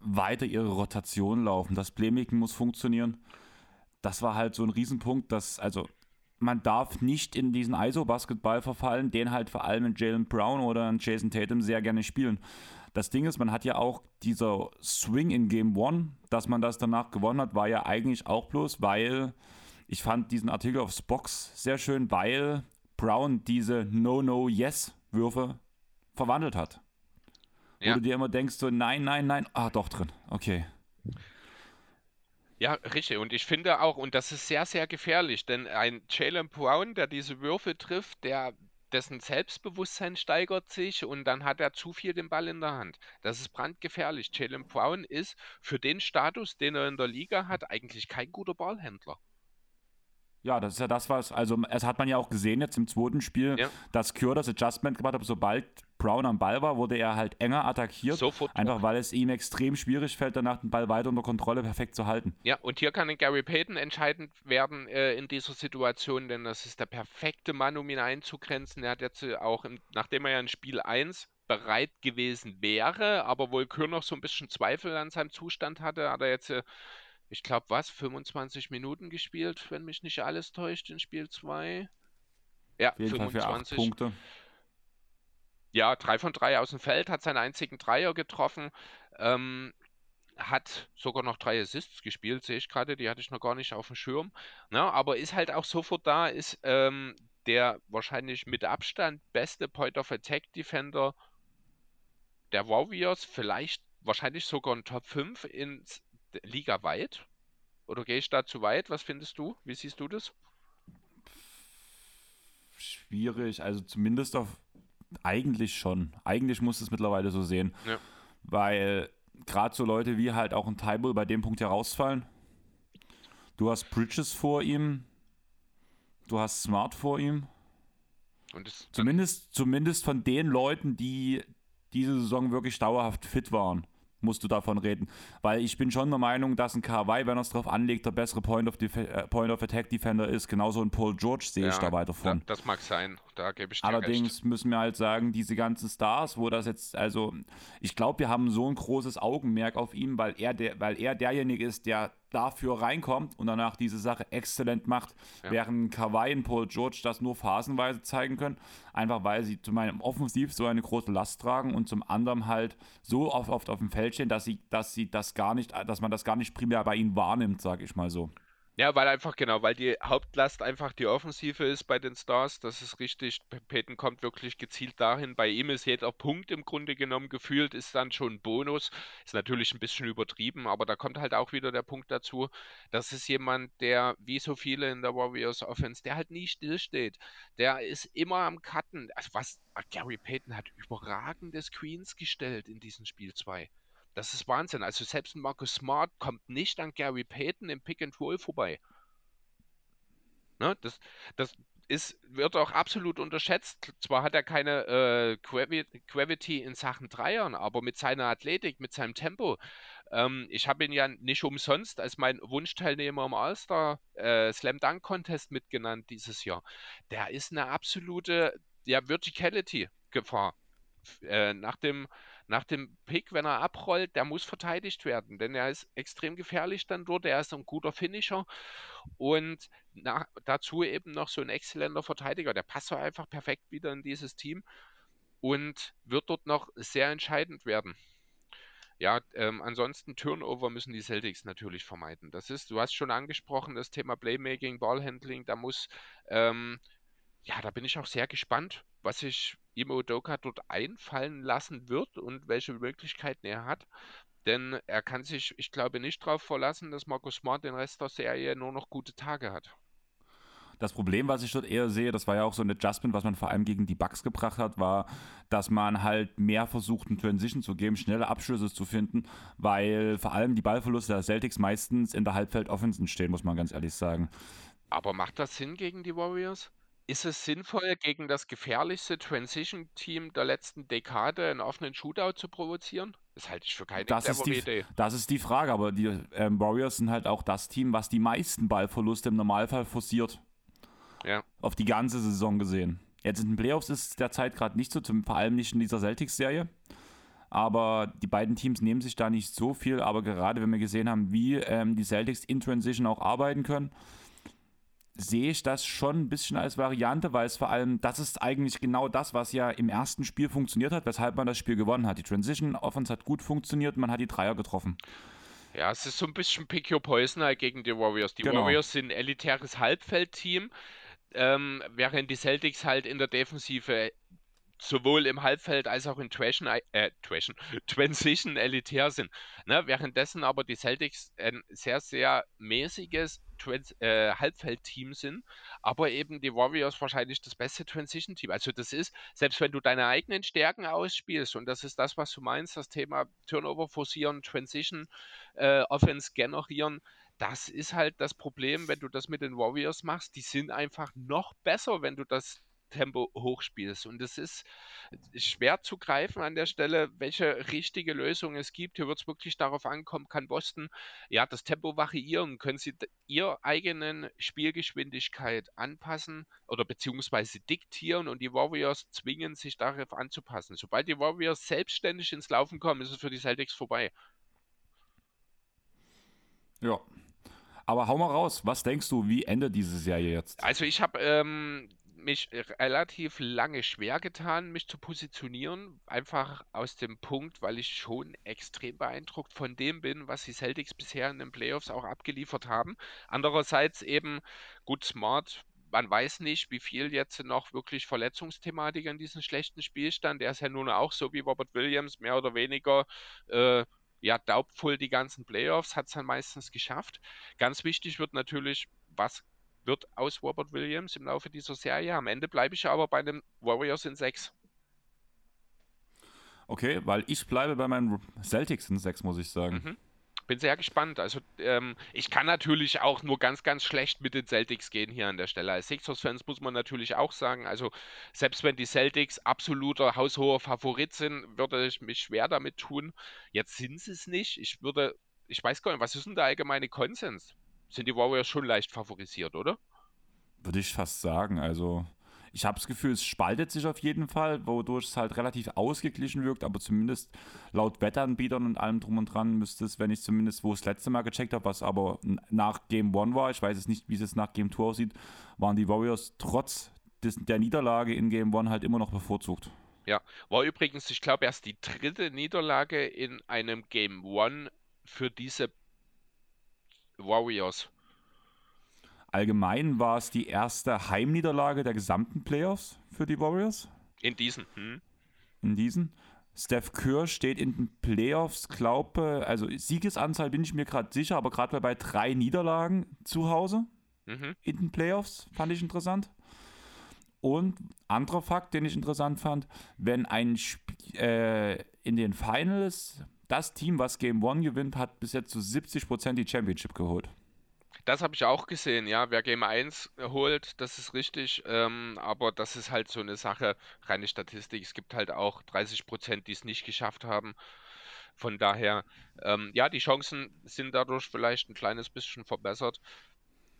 weiter ihre Rotation laufen. Das Playmaking muss funktionieren. Das war halt so ein Riesenpunkt, dass, also man darf nicht in diesen ISO-Basketball verfallen, den halt vor allem in Jalen Brown oder in Jason Tatum sehr gerne spielen. Das Ding ist, man hat ja auch dieser Swing in Game One, dass man das danach gewonnen hat, war ja eigentlich auch bloß, weil ich fand diesen Artikel auf Spox sehr schön, weil Brown diese No-No-Yes-Würfe verwandelt hat. Ja. Wo du dir immer denkst, so nein, nein, nein, ah, doch drin, okay. Ja, richtig. Und ich finde auch, und das ist sehr, sehr gefährlich, denn ein Jalen Brown, der diese Würfe trifft, der dessen Selbstbewusstsein steigert sich und dann hat er zu viel den Ball in der Hand. Das ist brandgefährlich. Jalen Brown ist für den Status, den er in der Liga hat, eigentlich kein guter Ballhändler. Ja, das ist ja das, was, also es hat man ja auch gesehen jetzt im zweiten Spiel, ja. dass Kür das Adjustment gemacht hat, sobald Brown am Ball war, wurde er halt enger attackiert. Sofort. Einfach weil es ihm extrem schwierig fällt, danach den Ball weiter unter Kontrolle perfekt zu halten. Ja, und hier kann Gary Payton entscheidend werden äh, in dieser Situation, denn das ist der perfekte Mann, um ihn einzugrenzen. Er hat jetzt äh, auch, im, nachdem er ja in Spiel 1 bereit gewesen wäre, aber wohl Kür noch so ein bisschen Zweifel an seinem Zustand hatte, hat er jetzt äh, ich glaube, was, 25 Minuten gespielt, wenn mich nicht alles täuscht, in Spiel 2. Ja, 25. Punkte. Ja, 3 von 3 aus dem Feld, hat seinen einzigen Dreier getroffen, ähm, hat sogar noch drei Assists gespielt, sehe ich gerade, die hatte ich noch gar nicht auf dem Schirm. Na, ne, aber ist halt auch sofort da, ist ähm, der wahrscheinlich mit Abstand beste Point of Attack Defender der Warriors, vielleicht wahrscheinlich sogar ein Top 5 ins Liga weit? Oder gehe ich da zu weit? Was findest du? Wie siehst du das? Schwierig, also zumindest auf eigentlich schon. Eigentlich muss es mittlerweile so sehen. Ja. Weil gerade so Leute wie halt auch ein Tybull bei dem Punkt herausfallen. Du hast Bridges vor ihm. Du hast Smart vor ihm. zumindest, zumindest von den Leuten, die diese Saison wirklich dauerhaft fit waren musst du davon reden. Weil ich bin schon der Meinung, dass ein Kawhi, wenn er es drauf anlegt, der bessere Point of, äh, Point of Attack Defender ist. Genauso ein Paul George sehe ja, ich da weiter von. Da, das mag sein, da gebe ich dir Allerdings recht. müssen wir halt sagen, diese ganzen Stars, wo das jetzt, also ich glaube, wir haben so ein großes Augenmerk auf ihn, weil er, der, weil er derjenige ist, der dafür reinkommt und danach diese Sache exzellent macht, ja. während Kawhi und Paul George das nur phasenweise zeigen können, einfach weil sie zum einen offensiv so eine große Last tragen und zum anderen halt so oft, oft auf dem Feld stehen, dass sie, dass sie das gar nicht, dass man das gar nicht primär bei ihnen wahrnimmt, sage ich mal so. Ja, weil einfach, genau, weil die Hauptlast einfach die Offensive ist bei den Stars. Das ist richtig. Peyton kommt wirklich gezielt dahin. Bei ihm ist jeder Punkt im Grunde genommen gefühlt, ist dann schon ein Bonus. Ist natürlich ein bisschen übertrieben, aber da kommt halt auch wieder der Punkt dazu. Das ist jemand, der, wie so viele in der Warriors Offense, der halt nie stillsteht. Der ist immer am Cutten. Also was, Gary Payton hat überragende Screens gestellt in diesem Spiel 2. Das ist Wahnsinn. Also selbst Marcus Smart kommt nicht an Gary Payton im Pick and Roll vorbei. Ne? Das, das ist, wird auch absolut unterschätzt. Zwar hat er keine äh, Gravity in Sachen Dreiern, aber mit seiner Athletik, mit seinem Tempo. Ähm, ich habe ihn ja nicht umsonst als mein Wunschteilnehmer im All-Star äh, Slam Dunk Contest mitgenannt dieses Jahr. Der ist eine absolute ja, Verticality-Gefahr. Äh, nach dem nach dem Pick, wenn er abrollt, der muss verteidigt werden, denn er ist extrem gefährlich dann dort, er ist ein guter Finisher und nach, dazu eben noch so ein exzellenter Verteidiger, der passt einfach perfekt wieder in dieses Team und wird dort noch sehr entscheidend werden. Ja, ähm, ansonsten Turnover müssen die Celtics natürlich vermeiden. Das ist, du hast schon angesprochen, das Thema Playmaking, Ballhandling, da muss, ähm, ja, da bin ich auch sehr gespannt, was sich Imo Doka dort einfallen lassen wird und welche Möglichkeiten er hat. Denn er kann sich, ich glaube, nicht darauf verlassen, dass Marcus Smart den Rest der Serie nur noch gute Tage hat. Das Problem, was ich dort eher sehe, das war ja auch so ein Adjustment, was man vor allem gegen die Bugs gebracht hat, war, dass man halt mehr versucht, einen Transition zu geben, schnelle Abschlüsse zu finden, weil vor allem die Ballverluste der Celtics meistens in der Halbfeld-Offensen stehen, muss man ganz ehrlich sagen. Aber macht das Sinn gegen die Warriors? Ist es sinnvoll, gegen das gefährlichste Transition-Team der letzten Dekade einen offenen Shootout zu provozieren? Das halte ich für keine Das ist, die, Idee. das ist die Frage, aber die ähm, Warriors sind halt auch das Team, was die meisten Ballverluste im Normalfall forciert. Ja. Auf die ganze Saison gesehen. Jetzt in den Playoffs ist es derzeit gerade nicht so, zum, vor allem nicht in dieser Celtics-Serie. Aber die beiden Teams nehmen sich da nicht so viel. Aber gerade wenn wir gesehen haben, wie ähm, die Celtics in Transition auch arbeiten können, sehe ich das schon ein bisschen als Variante, weil es vor allem, das ist eigentlich genau das, was ja im ersten Spiel funktioniert hat, weshalb man das Spiel gewonnen hat. Die Transition Offense hat gut funktioniert, man hat die Dreier getroffen. Ja, es ist so ein bisschen Pick Your Poison halt gegen die Warriors. Die Genau. Warriors sind ein elitäres Halbfeldteam, ähm, während die Celtics halt in der Defensive sowohl im Halbfeld als auch in Trashen, äh, Trashen, Transition elitär sind. Ne? Währenddessen aber die Celtics ein sehr, sehr mäßiges Trans äh, Halbfeldteam sind, aber eben die Warriors wahrscheinlich das beste Transition-Team. Also das ist, selbst wenn du deine eigenen Stärken ausspielst, und das ist das, was du meinst, das Thema Turnover forcieren, Transition, äh, Offense generieren, das ist halt das Problem, wenn du das mit den Warriors machst. Die sind einfach noch besser, wenn du das Tempo hochspielst. Und es ist schwer zu greifen an der Stelle, welche richtige Lösung es gibt. Hier wird es wirklich darauf ankommen, kann Boston ja das Tempo variieren, können sie ihrer eigenen Spielgeschwindigkeit anpassen oder beziehungsweise diktieren und die Warriors zwingen sich darauf anzupassen. Sobald die Warriors selbstständig ins Laufen kommen, ist es für die Celtics vorbei. Ja. Aber hau mal raus, was denkst du, wie endet diese Serie jetzt? Also ich habe ähm, mich relativ lange schwer getan, mich zu positionieren. Einfach aus dem Punkt, weil ich schon extrem beeindruckt von dem bin, was die Celtics bisher in den Playoffs auch abgeliefert haben. Andererseits eben gut smart. Man weiß nicht, wie viel jetzt noch wirklich Verletzungsthematik an diesem schlechten Spielstand. Der ist ja nun auch so wie Robert Williams, mehr oder weniger äh, ja, daubvoll die ganzen Playoffs, hat es dann meistens geschafft. Ganz wichtig wird natürlich, was wird aus Robert Williams im Laufe dieser Serie. Am Ende bleibe ich aber bei den Warriors in 6. Okay, weil ich bleibe bei meinen Celtics in 6, muss ich sagen. Mhm. Bin sehr gespannt. Also ähm, ich kann natürlich auch nur ganz, ganz schlecht mit den Celtics gehen hier an der Stelle. Als Sixers-Fans muss man natürlich auch sagen, also selbst wenn die Celtics absoluter haushoher Favorit sind, würde ich mich schwer damit tun. Jetzt sind sie es nicht. Ich würde, ich weiß gar nicht, was ist denn der allgemeine Konsens? Sind die Warriors schon leicht favorisiert, oder? Würde ich fast sagen. Also, ich habe das Gefühl, es spaltet sich auf jeden Fall, wodurch es halt relativ ausgeglichen wirkt, aber zumindest laut Wetteranbietern und allem drum und dran müsste es, wenn ich zumindest, wo ich das letzte Mal gecheckt habe, was aber nach Game 1 war, ich weiß jetzt nicht, wie es jetzt nach Game 2 aussieht, waren die Warriors trotz des, der Niederlage in Game 1 halt immer noch bevorzugt. Ja, war übrigens, ich glaube, erst die dritte Niederlage in einem Game One für diese Warriors. Allgemein war es die erste Heimniederlage der gesamten Playoffs für die Warriors. In diesen. Hm? in diesen. Steph Curry steht in den Playoffs, glaube, also Siegesanzahl bin ich mir gerade sicher, aber gerade bei drei Niederlagen zu Hause Mhm. in den Playoffs fand ich interessant. Und anderer Fakt, den ich interessant fand, wenn ein Sp äh, in den Finals das Team, was Game One gewinnt, hat bis jetzt zu 70% die Championship geholt. Das habe ich auch gesehen, ja. Wer Game 1 holt, das ist richtig. Ähm, aber das ist halt so eine Sache, reine Statistik. Es gibt halt auch 30 Prozent, die es nicht geschafft haben. Von daher, ähm, ja, die Chancen sind dadurch vielleicht ein kleines bisschen verbessert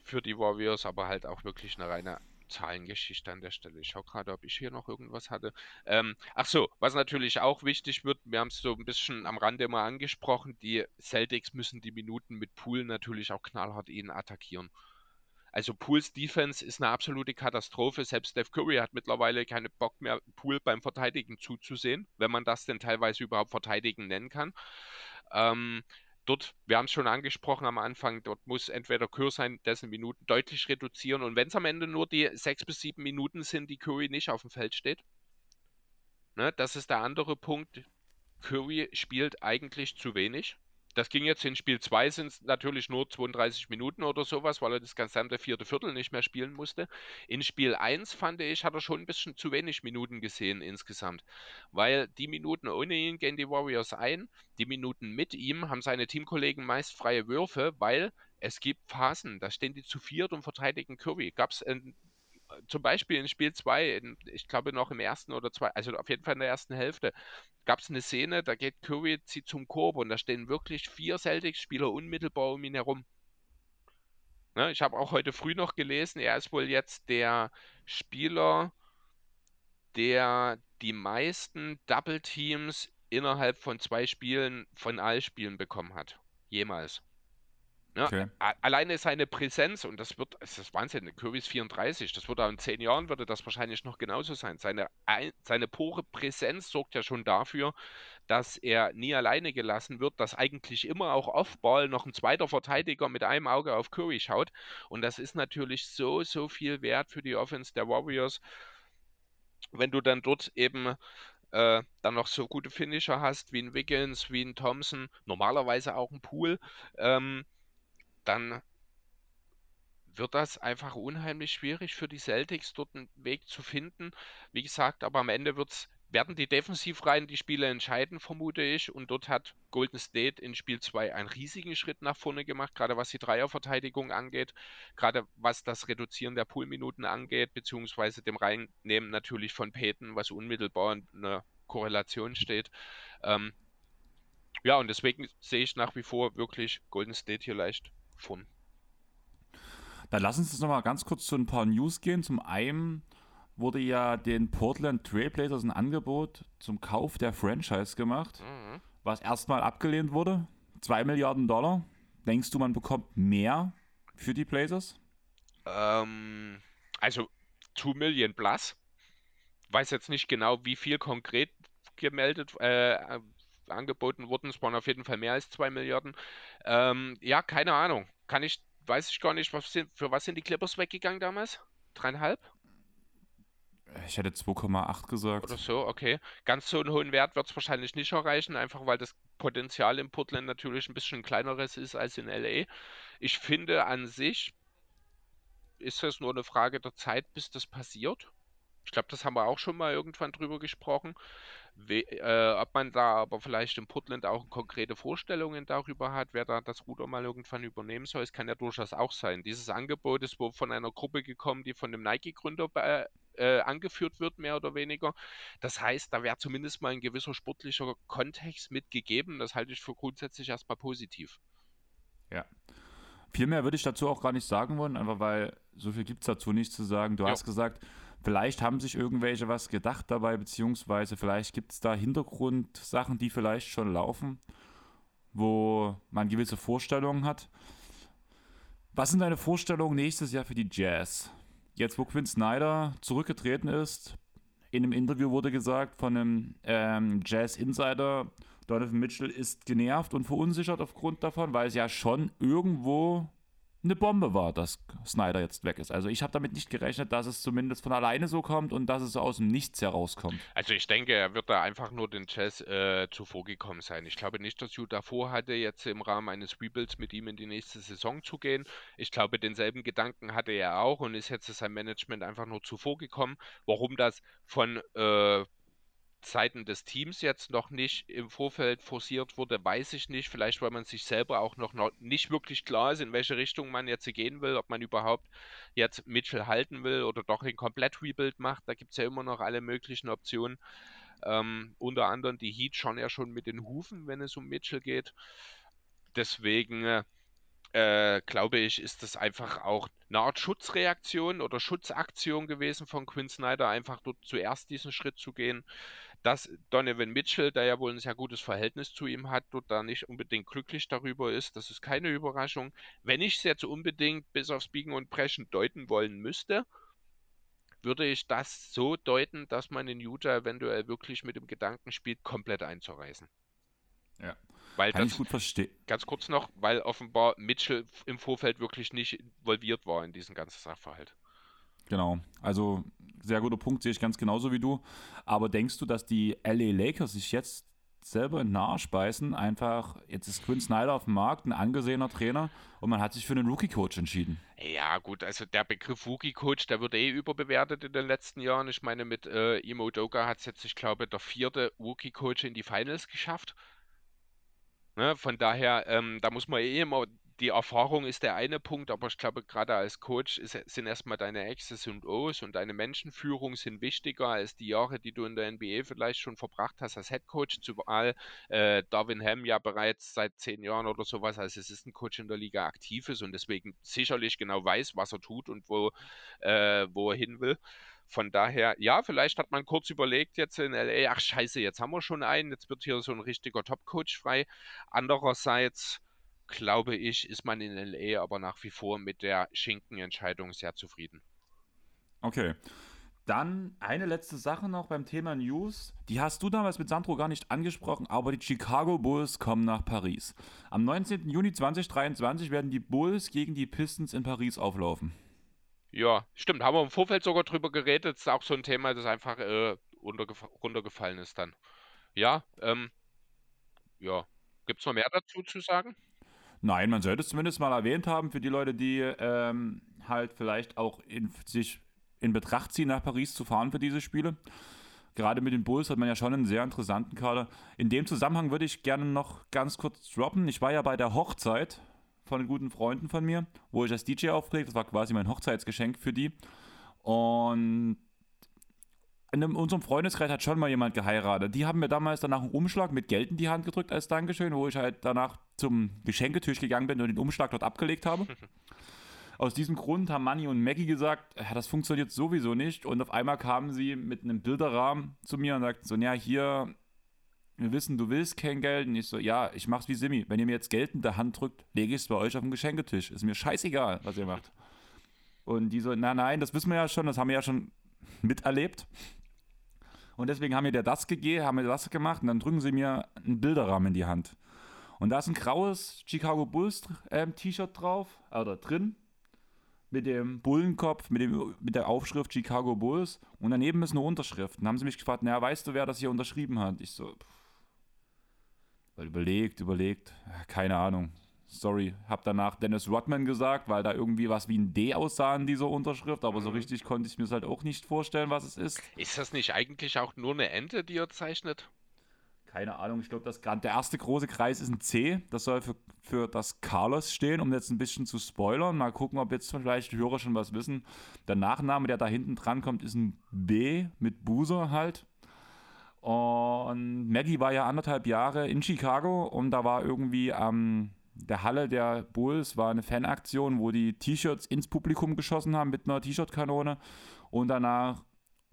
für die Warriors, aber halt auch wirklich eine reine Zahlengeschichte an der Stelle. Ich schaue gerade, ob ich hier noch irgendwas hatte. Ähm, ach so, was natürlich auch wichtig wird, wir haben es so ein bisschen am Rande mal angesprochen, die Celtics müssen die Minuten mit Pool natürlich auch knallhart ihnen attackieren. Also Pools Defense ist eine absolute Katastrophe. Selbst Steph Curry hat mittlerweile keinen Bock mehr, Pool beim Verteidigen zuzusehen, wenn man das denn teilweise überhaupt Verteidigen nennen kann. Ähm, dort, wir haben es schon angesprochen am Anfang, dort muss entweder sein, dessen Minuten deutlich reduzieren. Und wenn es am Ende nur die sechs bis sieben Minuten sind, die Curry nicht auf dem Feld steht, ne, das ist der andere Punkt. Curry spielt eigentlich zu wenig. Das ging jetzt in Spiel 2 sind es natürlich nur 32 Minuten oder sowas, weil er das gesamte vierte Viertel nicht mehr spielen musste. In Spiel 1 fand ich, hat er schon ein bisschen zu wenig Minuten gesehen insgesamt. Weil die Minuten ohne ihn gehen die Warriors ein, die Minuten mit ihm haben seine Teamkollegen meist freie Würfe, weil es gibt Phasen, da stehen die zu viert und verteidigen Curry. Gab es ein zum Beispiel in Spiel 2, ich glaube noch im ersten oder zwei, also auf jeden Fall in der ersten Hälfte, gab es eine Szene, da geht Curry zieht zum Korb und da stehen wirklich vier Celtics-Spieler unmittelbar um ihn herum. Ne, ich habe auch heute früh noch gelesen, er ist wohl jetzt der Spieler, der die meisten Double Teams innerhalb von zwei Spielen von allen Spielen bekommen hat. Jemals. Ja, okay. Alleine seine Präsenz, und das wird, es ist Wahnsinn, Kirby ist 34, das wird auch in zehn Jahren, würde das wahrscheinlich noch genauso sein. Seine, seine pure Präsenz sorgt ja schon dafür, dass er nie alleine gelassen wird, dass eigentlich immer auch Offball noch ein zweiter Verteidiger mit einem Auge auf Curry schaut. Und das ist natürlich so, so viel wert für die Offense der Warriors, wenn du dann dort eben äh, dann noch so gute Finisher hast wie ein Wiggins, wie ein Thompson, normalerweise auch ein Pool. Ähm, dann wird das einfach unheimlich schwierig für die Celtics, dort einen Weg zu finden. Wie gesagt, aber am Ende wird's, werden die Defensivreihen die Spiele entscheiden, vermute ich. Und dort hat Golden State in Spiel 2 einen riesigen Schritt nach vorne gemacht, gerade was die Dreierverteidigung angeht, gerade was das Reduzieren der Poolminuten angeht, beziehungsweise dem Reinnehmen natürlich von Peyton, was unmittelbar in einer Korrelation steht. Ähm, ja, und deswegen sehe ich nach wie vor wirklich Golden State hier leicht von. Dann lass uns jetzt nochmal ganz kurz zu ein paar News gehen. Zum einen wurde ja den Portland Trailblazers ein Angebot zum Kauf der Franchise gemacht, mhm. was erstmal abgelehnt wurde. 2 Milliarden Dollar. Denkst du, man bekommt mehr für die Blazers? Ähm, also 2 Millionen plus. Weiß jetzt nicht genau, wie viel konkret gemeldet, äh, angeboten wurden. Es waren auf jeden Fall mehr als 2 Milliarden. Ähm, ja, keine Ahnung. Kann ich, weiß ich gar nicht, was sind, für was sind die Clippers weggegangen damals? Dreieinhalb? Ich hätte 2,8 gesagt. Oder so, okay. Ganz so einen hohen Wert wird es wahrscheinlich nicht erreichen, einfach weil das Potenzial in Portland natürlich ein bisschen kleineres ist als in LA. Ich finde an sich ist es nur eine Frage der Zeit, bis das passiert. Ich glaube, das haben wir auch schon mal irgendwann drüber gesprochen. We äh, ob man da aber vielleicht in Portland auch konkrete Vorstellungen darüber hat, wer da das Ruder mal irgendwann übernehmen soll, es kann ja durchaus auch sein. Dieses Angebot ist wohl von einer Gruppe gekommen, die von dem Nike-Gründer äh, angeführt wird, mehr oder weniger. Das heißt, da wäre zumindest mal ein gewisser sportlicher Kontext mitgegeben. Das halte ich für grundsätzlich erstmal positiv. Ja. Viel mehr würde ich dazu auch gar nicht sagen wollen, einfach weil so viel gibt es dazu nicht zu sagen. Du jo. hast gesagt, Vielleicht haben sich irgendwelche was gedacht dabei, beziehungsweise vielleicht gibt es da Hintergrundsachen, die vielleicht schon laufen, wo man gewisse Vorstellungen hat. Was sind deine Vorstellungen nächstes Jahr für die Jazz? Jetzt, wo Quinn Snyder zurückgetreten ist, in einem Interview wurde gesagt von einem ähm, Jazz-Insider, Donovan Mitchell ist genervt und verunsichert aufgrund davon, weil es ja schon irgendwo eine Bombe war, dass Snyder jetzt weg ist. Also ich habe damit nicht gerechnet, dass es zumindest von alleine so kommt und dass es so aus dem Nichts herauskommt. Also ich denke, er wird da einfach nur den Jazz äh, zuvorgekommen sein. Ich glaube nicht, dass Utah vorhatte, jetzt im Rahmen eines Rebuilds mit ihm in die nächste Saison zu gehen. Ich glaube, denselben Gedanken hatte er auch und ist jetzt sein Management einfach nur zuvorgekommen. Warum das von äh, Seiten des Teams jetzt noch nicht im Vorfeld forciert wurde, weiß ich nicht. Vielleicht, weil man sich selber auch noch, nicht wirklich klar ist, in welche Richtung man jetzt gehen will, ob man überhaupt jetzt Mitchell halten will oder doch ein komplett Rebuild macht. Da gibt es ja immer noch alle möglichen Optionen. Ähm, unter anderem die Heat schon ja schon mit den Hufen, wenn es um Mitchell geht. Deswegen äh, glaube ich, ist das einfach auch eine Art Schutzreaktion oder Schutzaktion gewesen von Quinn Snyder, einfach dort zuerst diesen Schritt zu gehen dass Donovan Mitchell, der ja wohl ein sehr gutes Verhältnis zu ihm hat, dort da nicht unbedingt glücklich darüber ist. Das ist keine Überraschung. Wenn ich es jetzt unbedingt bis aufs Biegen und Brechen deuten wollen müsste, würde ich das so deuten, dass man in Utah eventuell wirklich mit dem Gedanken spielt, komplett einzureißen. Ja. Weil Kann das, ich gut verstehen. Ganz kurz noch, weil offenbar Mitchell im Vorfeld wirklich nicht involviert war in diesen ganzen Sachverhalt. Genau. Also sehr guter Punkt, sehe ich ganz genauso wie du. Aber denkst du, dass die LA Lakers sich jetzt selber in den Arsch beißen? Einfach, jetzt ist Quinn Snyder auf dem Markt, ein angesehener Trainer und man hat sich für einen Rookie-Coach entschieden. Ja, gut, also der Begriff Rookie-Coach, der wird eh überbewertet in den letzten Jahren. Ich meine, mit äh, Imo Doga hat es jetzt, ich glaube, der vierte Rookie-Coach in die Finals geschafft. Ne, von daher, ähm, da muss man eh immer die Erfahrung ist der eine Punkt, aber ich glaube, gerade als Coach ist, sind erstmal deine X's und O's und deine Menschenführung sind wichtiger als die Jahre, die du in der NBA vielleicht schon verbracht hast als Head Coach. Zumal äh, Darwin Ham ja bereits seit zehn Jahren oder sowas als Assistant-Coach in der Liga aktiv ist und deswegen sicherlich genau weiß, was er tut und wo, äh, wo er hin will. Von daher, ja, vielleicht hat man kurz überlegt jetzt in LA, ach scheiße, jetzt haben wir schon einen, jetzt wird hier so ein richtiger Top-Coach frei. Andererseits glaube ich, ist man in LA aber nach wie vor mit der Schinken-Entscheidung sehr zufrieden. Okay. Dann eine letzte Sache noch beim Thema News. Die hast du damals mit Sandro gar nicht angesprochen, aber die Chicago Bulls kommen nach Paris. Am 19. Juni 2023 werden die Bulls gegen die Pistons in Paris auflaufen. Ja, stimmt. Haben wir im Vorfeld sogar drüber geredet. Das ist auch so ein Thema, das einfach äh, runtergefallen ist dann. Ja, ähm, ja. Gibt es noch mehr dazu zu sagen? Nein, man sollte es zumindest mal erwähnt haben für die Leute, die ähm, halt vielleicht auch in, sich in Betracht ziehen, nach Paris zu fahren für diese Spiele. Gerade mit den Bulls hat man ja schon einen sehr interessanten Kader. In dem Zusammenhang würde ich gerne noch ganz kurz droppen. Ich war ja bei der Hochzeit von guten Freunden von mir, wo ich als DJ aufgelegt. Das war quasi mein Hochzeitsgeschenk für die. Und in unserem Freundeskreis hat schon mal jemand geheiratet. Die haben mir damals danach einen Umschlag mit Geld in die Hand gedrückt als Dankeschön, wo ich halt danach zum Geschenketisch gegangen bin und den Umschlag dort abgelegt habe. Aus diesem Grund haben Manny und Maggie gesagt, ja, das funktioniert sowieso nicht. Und auf einmal kamen sie mit einem Bilderrahmen zu mir und sagten so, ja, hier wir wissen, du willst kein Geld. Und ich so, ja, ich mach's wie Simi. Wenn ihr mir jetzt Geld in der Hand drückt, lege ich es bei euch auf den Geschenketisch. Ist mir scheißegal, was ihr macht. Und die so, na nein, das wissen wir ja schon, das haben wir ja schon miterlebt. Und deswegen haben wir dir das gegeben, haben wir das gemacht und dann drücken sie mir einen Bilderrahmen in die Hand. Und da ist ein graues Chicago Bulls äh, T-Shirt drauf, oder drin, mit dem Bullenkopf, mit, dem, mit der Aufschrift Chicago Bulls und daneben ist eine Unterschrift. Dann haben sie mich gefragt, naja, weißt du, wer das hier unterschrieben hat? Ich so, pff, Überlegt, überlegt, keine Ahnung. Sorry, hab danach Dennis Rodman gesagt, weil da irgendwie was wie ein D aussah in dieser Unterschrift, aber mhm. so richtig konnte ich mir es halt auch nicht vorstellen, was es ist. Ist das nicht eigentlich auch nur eine Ente, die er zeichnet? Keine Ahnung, ich glaube, der erste große Kreis ist ein C. Das soll für, für das Carlos stehen, um jetzt ein bisschen zu spoilern. Mal gucken, ob jetzt vielleicht die Hörer schon was wissen. Der Nachname, der da hinten dran kommt, ist ein B mit Buser halt. Und Maggie war ja anderthalb Jahre in Chicago und da war irgendwie am ähm, der Halle der Bulls war eine Fanaktion, wo die T-Shirts ins Publikum geschossen haben mit einer T-Shirt-Kanone und danach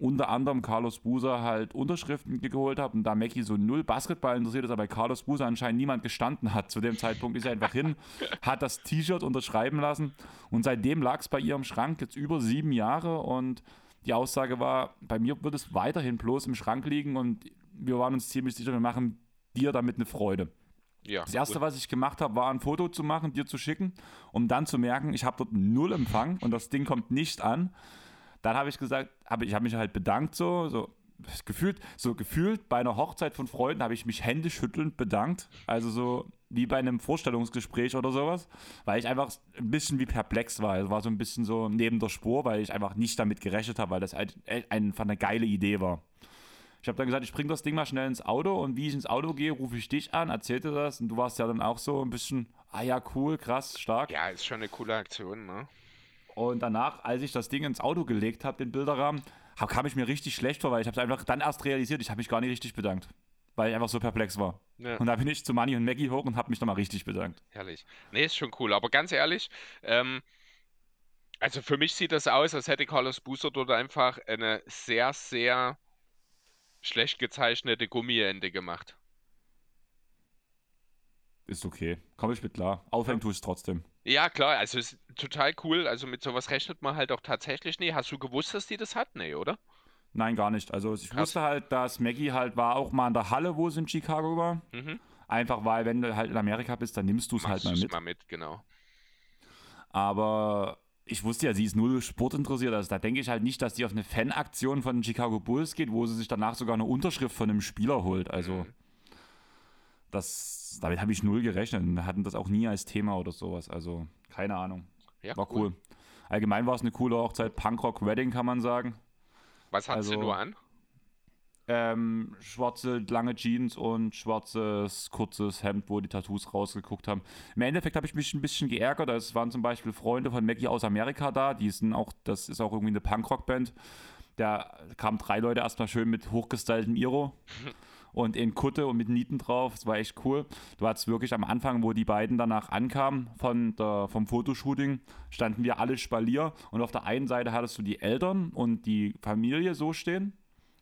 unter anderem Carlos Buser halt Unterschriften geholt hat und da Mackie so null Basketball interessiert ist, aber bei Carlos Buser anscheinend niemand gestanden hat. Zu dem Zeitpunkt ist er einfach hin, hat das T-Shirt unterschreiben lassen und seitdem lag es bei ihr im Schrank jetzt über sieben Jahre und die Aussage war, bei mir wird es weiterhin bloß im Schrank liegen und wir waren uns ziemlich sicher, wir machen dir damit eine Freude. Ja, das erste, gut. was ich gemacht habe, war ein Foto zu machen, dir zu schicken, um dann zu merken, ich habe dort null Empfang und das Ding kommt nicht an. Dann habe ich gesagt, hab, ich habe mich halt bedankt so, so gefühlt, so gefühlt bei einer Hochzeit von Freunden habe ich mich händeschüttelnd bedankt. Also so wie bei einem Vorstellungsgespräch oder sowas, weil ich einfach ein bisschen wie perplex war. Es war so ein bisschen so neben der Spur, weil ich einfach nicht damit gerechnet habe, weil das einfach eine geile Idee war. Ich habe dann gesagt, ich bringe das Ding mal schnell ins Auto und wie ich ins Auto gehe, rufe ich dich an, erzählte das und du warst ja dann auch so ein bisschen, ah ja, cool, krass, stark. Ja, ist schon eine coole Aktion, ne? Und danach, als ich das Ding ins Auto gelegt habe, den Bilderrahmen, kam ich mir richtig schlecht vor, weil ich habe es einfach dann erst realisiert, ich habe mich gar nicht richtig bedankt weil ich einfach so perplex war. Ja. Und da bin ich zu Manny und Maggie hoch und habe mich nochmal richtig bedankt. Herrlich. Nee, ist schon cool. Aber ganz ehrlich, ähm, also für mich sieht das aus, als hätte Carlos Booster dort einfach eine sehr, sehr schlecht gezeichnete Gummiende gemacht. Ist okay. Komme ich mit klar. Aufhängen tue ich es trotzdem. Ja, klar. Also ist total cool. Also mit sowas rechnet man halt auch tatsächlich nie. Hast du gewusst, dass die das hat? Nee, oder? Nein, gar nicht. Also ich Krass. wusste halt, dass Maggie halt war auch mal in der Halle, wo sie in Chicago war. Mhm. Einfach weil, wenn du halt in Amerika bist, dann nimmst du es halt mal mit. mal mit, genau. Aber ich wusste ja, sie ist null sportinteressiert. Also da denke ich halt nicht, dass die auf eine Fanaktion von den Chicago Bulls geht, wo sie sich danach sogar eine Unterschrift von einem Spieler holt. Also mhm. das, damit habe ich null gerechnet. Wir hatten das auch nie als Thema oder sowas. Also keine Ahnung. Ja, war cool. cool. Allgemein war es eine coole Hochzeit. Punkrock Wedding kann man sagen. Was hat also, sie nur an? Ähm, schwarze lange Jeans und schwarzes kurzes Hemd, wo die Tattoos rausgeguckt haben. Im Endeffekt habe ich mich ein bisschen geärgert. Es waren zum Beispiel Freunde von Maggie aus Amerika da. Die sind auch, das ist auch irgendwie eine Punkrock-Band. Da kamen drei Leute erstmal schön mit hochgestyltem Iro. und in Kutte und mit Nieten drauf. Das war echt cool. Du hattest wirklich am Anfang, wo die beiden danach ankamen von der, vom Fotoshooting, standen wir alle Spalier und auf der einen Seite hattest du die Eltern und die Familie so stehen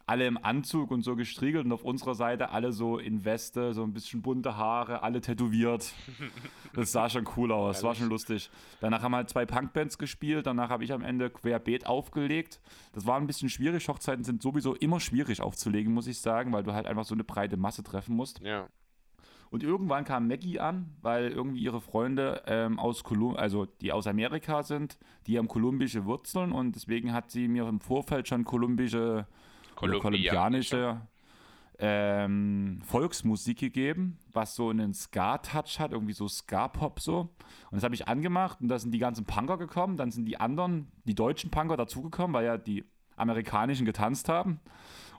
alle im Anzug und so gestriegelt und auf unserer Seite alle so in Weste, so ein bisschen bunte Haare, alle tätowiert. Das sah schon cool aus, das war schon lustig. Danach haben halt zwei Punkbands gespielt, danach habe ich am Ende querbeet aufgelegt. Das war ein bisschen schwierig, Hochzeiten sind sowieso immer schwierig aufzulegen, muss ich sagen, weil du halt einfach so eine breite Masse treffen musst. Ja. Und irgendwann kam Maggie an, weil irgendwie ihre Freunde ähm, aus Kolum also die aus Amerika sind, die haben kolumbische Wurzeln und deswegen hat sie mir im Vorfeld schon kolumbische kolumbianische ähm, Volksmusik gegeben, was so einen Ska-Touch hat, irgendwie so Ska-Pop so. Und das habe ich angemacht und da sind die ganzen Punker gekommen, dann sind die anderen, die deutschen Punker dazugekommen, weil ja die amerikanischen getanzt haben.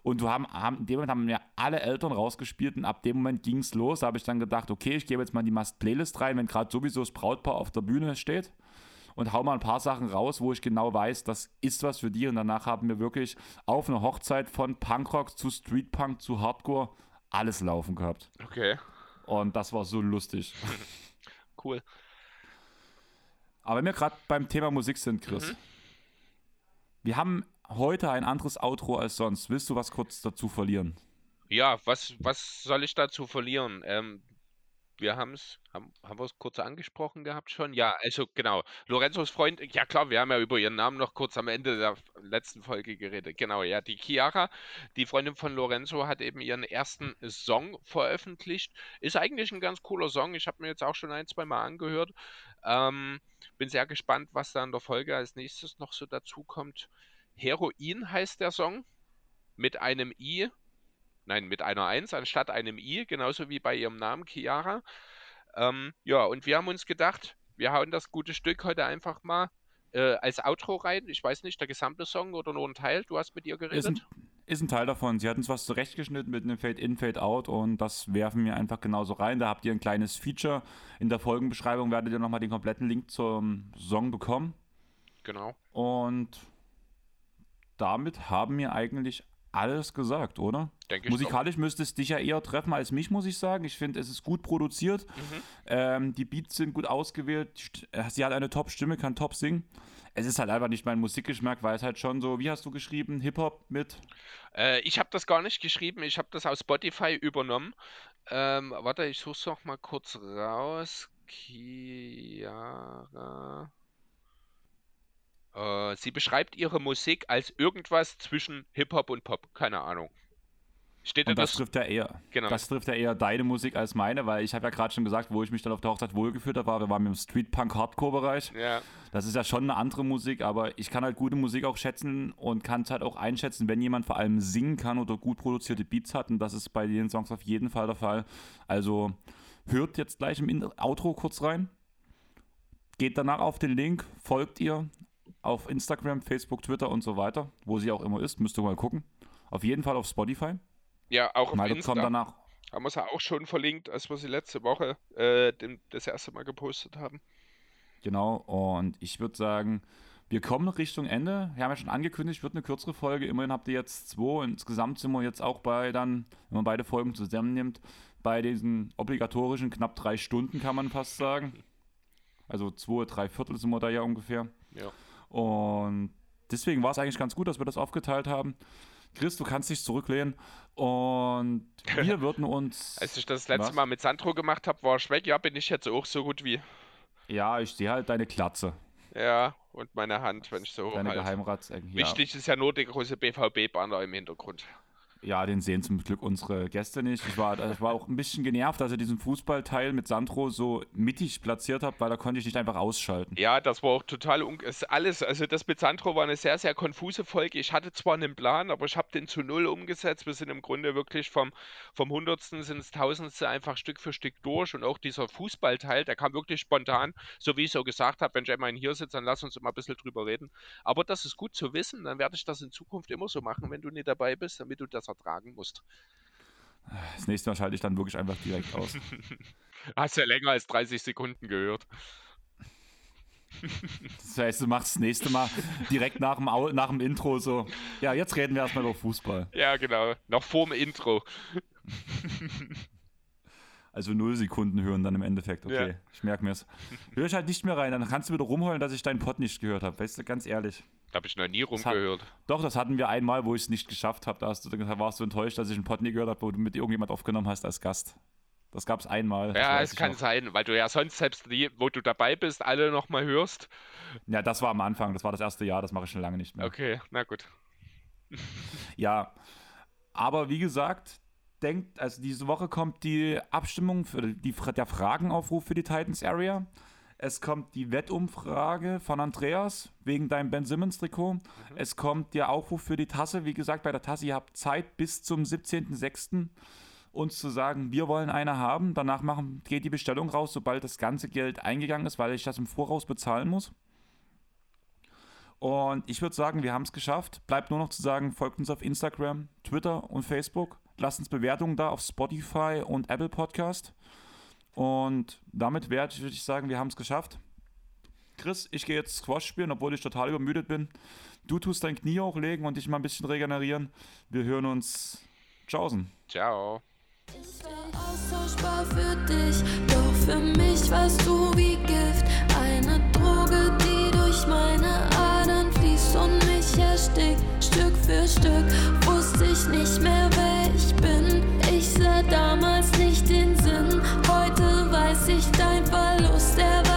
Und du haben, haben, in dem Moment haben mir alle Eltern rausgespielt und ab dem Moment ging es los. Da habe ich dann gedacht, okay, ich gebe jetzt mal die Must-Playlist rein, wenn gerade sowieso das Brautpaar auf der Bühne steht und hau mal ein paar Sachen raus, wo ich genau weiß, das ist was für die. Und danach haben wir wirklich auf einer Hochzeit von Punkrock zu Streetpunk zu Hardcore alles laufen gehabt. Okay. Und das war so lustig. cool. Aber wenn wir gerade beim Thema Musik sind, Chris, mhm. wir haben heute ein anderes Outro als sonst. Willst du was kurz dazu verlieren? Ja, was, was soll ich dazu verlieren? Ähm, wir haben's, haben, haben wir es kurz angesprochen gehabt schon? Ja, also genau. Lorenzos Freund, ja klar, wir haben ja über ihren Namen noch kurz am Ende der letzten Folge geredet. Genau, ja, die Chiara, die Freundin von Lorenzo, hat eben ihren ersten Song veröffentlicht. Ist eigentlich ein ganz cooler Song. Ich habe mir jetzt auch schon ein, zwei Mal angehört. Ähm, bin sehr gespannt, was da in der Folge als nächstes noch so dazu kommt. Heroin heißt der Song. Mit einem I nein, mit einer 1 anstatt einem I, genauso wie bei ihrem Namen Chiara. Ähm, ja, und wir haben uns gedacht, wir hauen das gute Stück heute einfach mal äh, als Outro rein. Ich weiß nicht, der gesamte Song oder nur ein Teil. Du hast mit ihr geredet. Ist ein, ist ein Teil davon. Sie hat uns was zurechtgeschnitten mit einem Fade-In, Fade-Out und das werfen wir einfach genauso rein. Da habt ihr ein kleines Feature. In der Folgenbeschreibung werdet ihr nochmal den kompletten Link zum Song bekommen. Genau. Und damit haben wir eigentlich alles gesagt, oder? Denke Musikalisch doch. müsste es dich ja eher treffen als mich, muss ich sagen. Ich finde, es ist gut produziert. Mhm. Ähm, die Beats sind gut ausgewählt. Äh, sie hat eine Top-Stimme, kann top singen. Es ist halt einfach nicht mein Musikgeschmack, weil es halt schon so, wie hast du geschrieben, Hip-Hop mit? Äh, ich habe das gar nicht geschrieben, ich habe das aus Spotify übernommen. Ähm, warte, ich suche es noch mal kurz raus. Chiara. Äh, sie beschreibt ihre Musik als irgendwas zwischen Hip-Hop und Pop. Keine Ahnung. Steht und das, das, trifft ja eher. Genau. Das trifft ja eher deine Musik als meine, weil ich habe ja gerade schon gesagt, wo ich mich dann auf der Hochzeit wohlgefühlt habe, war, wir waren im Street-Punk-Hardcore-Bereich. Ja. Das ist ja schon eine andere Musik, aber ich kann halt gute Musik auch schätzen und kann es halt auch einschätzen, wenn jemand vor allem singen kann oder gut produzierte Beats hat. Und das ist bei den Songs auf jeden Fall der Fall. Also hört jetzt gleich im Outro kurz rein. Geht danach auf den Link, folgt ihr, auf Instagram, Facebook, Twitter und so weiter, wo sie auch immer ist, müsst ihr mal gucken. Auf jeden Fall auf Spotify. Ja, auch auf Insta. Kommt danach. Haben wir sie auch schon verlinkt, als wir sie letzte Woche äh, dem, das erste Mal gepostet haben. Genau, und ich würde sagen, wir kommen Richtung Ende. Wir haben ja schon angekündigt, wird eine kürzere Folge. Immerhin habt ihr jetzt zwei. Insgesamt sind wir jetzt auch bei dann, wenn man beide Folgen zusammennimmt, bei diesen obligatorischen knapp drei Stunden, kann man fast sagen. Also zwei, drei Viertel sind wir da ja ungefähr. Ja. Und deswegen war es eigentlich ganz gut, dass wir das aufgeteilt haben. Chris, du kannst dich zurücklehnen und wir würden uns. Als ich das letzte was? Mal mit Sandro gemacht habe, war ich weg. Ja, bin ich jetzt auch so gut wie. Ja, ich sehe halt deine Klatze. Ja, und meine Hand, wenn ich so Deine halt. Geheimratsecken. Wichtig ist ja nur der große BVB-Banner im Hintergrund. Ja, den sehen zum Glück unsere Gäste nicht. Ich war, ich war auch ein bisschen genervt, dass ihr diesen Fußballteil mit Sandro so mittig platziert habt, weil da konnte ich nicht einfach ausschalten. Ja, das war auch total alles. Also das mit Sandro war eine sehr, sehr konfuse Folge. Ich hatte zwar einen Plan, aber ich habe den zu null umgesetzt. Wir sind im Grunde wirklich vom, vom Hundertsten ins Tausendste einfach Stück für Stück durch. Und auch dieser Fußballteil, der kam wirklich spontan, so wie ich so gesagt habe, wenn ich einmal hier sitze, dann lass uns immer ein bisschen drüber reden. Aber das ist gut zu wissen, dann werde ich das in Zukunft immer so machen, wenn du nicht dabei bist, damit du das ertragen musst. Das nächste Mal schalte ich dann wirklich einfach direkt aus. Hast ja länger als 30 Sekunden gehört. Das heißt, du machst das nächste Mal direkt nach dem, nach dem Intro so. Ja, jetzt reden wir erstmal über Fußball. Ja, genau. Noch vor dem Intro. Also null Sekunden hören dann im Endeffekt. Okay, Ja. ich merke mir's. Hör ich halt nicht mehr rein, dann kannst du wieder rumheulen, dass ich deinen Pod nicht gehört habe. Weißt du, ganz ehrlich. Da habe ich noch nie hat- rumgehört. Doch, das hatten wir einmal, wo ich es nicht geschafft habe. Da, da warst du enttäuscht, dass ich einen Pod nie gehört habe, wo du mit irgendjemand aufgenommen hast als Gast. Das gab es einmal. Ja, es kann noch. sein, weil du ja sonst selbst die, wo du dabei bist, alle nochmal hörst. Ja, das war am Anfang. Das war das erste Jahr. Das mache ich schon lange nicht mehr. Okay, na gut. Ja, aber wie gesagt, denkt, also diese Woche kommt die Abstimmung für die, der Fragenaufruf für die Titans Area. Es kommt die Wettumfrage von Andreas wegen deinem Ben Simmons Trikot. Es kommt der Aufruf für die Tasse. Wie gesagt, bei der Tasse, ihr habt Zeit bis zum 17.06. uns zu sagen, wir wollen eine haben. Danach machen, geht die Bestellung raus, sobald das ganze Geld eingegangen ist, weil ich das im Voraus bezahlen muss. Und ich würde sagen, wir haben es geschafft. Bleibt nur noch zu sagen, folgt uns auf Instagram, Twitter und Facebook. Lasst uns Bewertungen da auf Spotify und Apple Podcast. Und damit werde ich, würd ich sagen, wir haben es geschafft. Chris, ich gehe jetzt Squash spielen, obwohl ich total übermüdet bin. Du tust dein Knie hochlegen und dich mal ein bisschen regenerieren. Wir hören uns. Tschaußen. Ciao. Ich war austauschbar für dich, doch für mich warst du wie Gift. Eine Droge, die durch meine heiß und mich erstickt. Stück für Stück wusste ich nicht mehr, wer ich bin. Ich sah damals nicht den Sinn, heute weiß ich dein Verlust. Er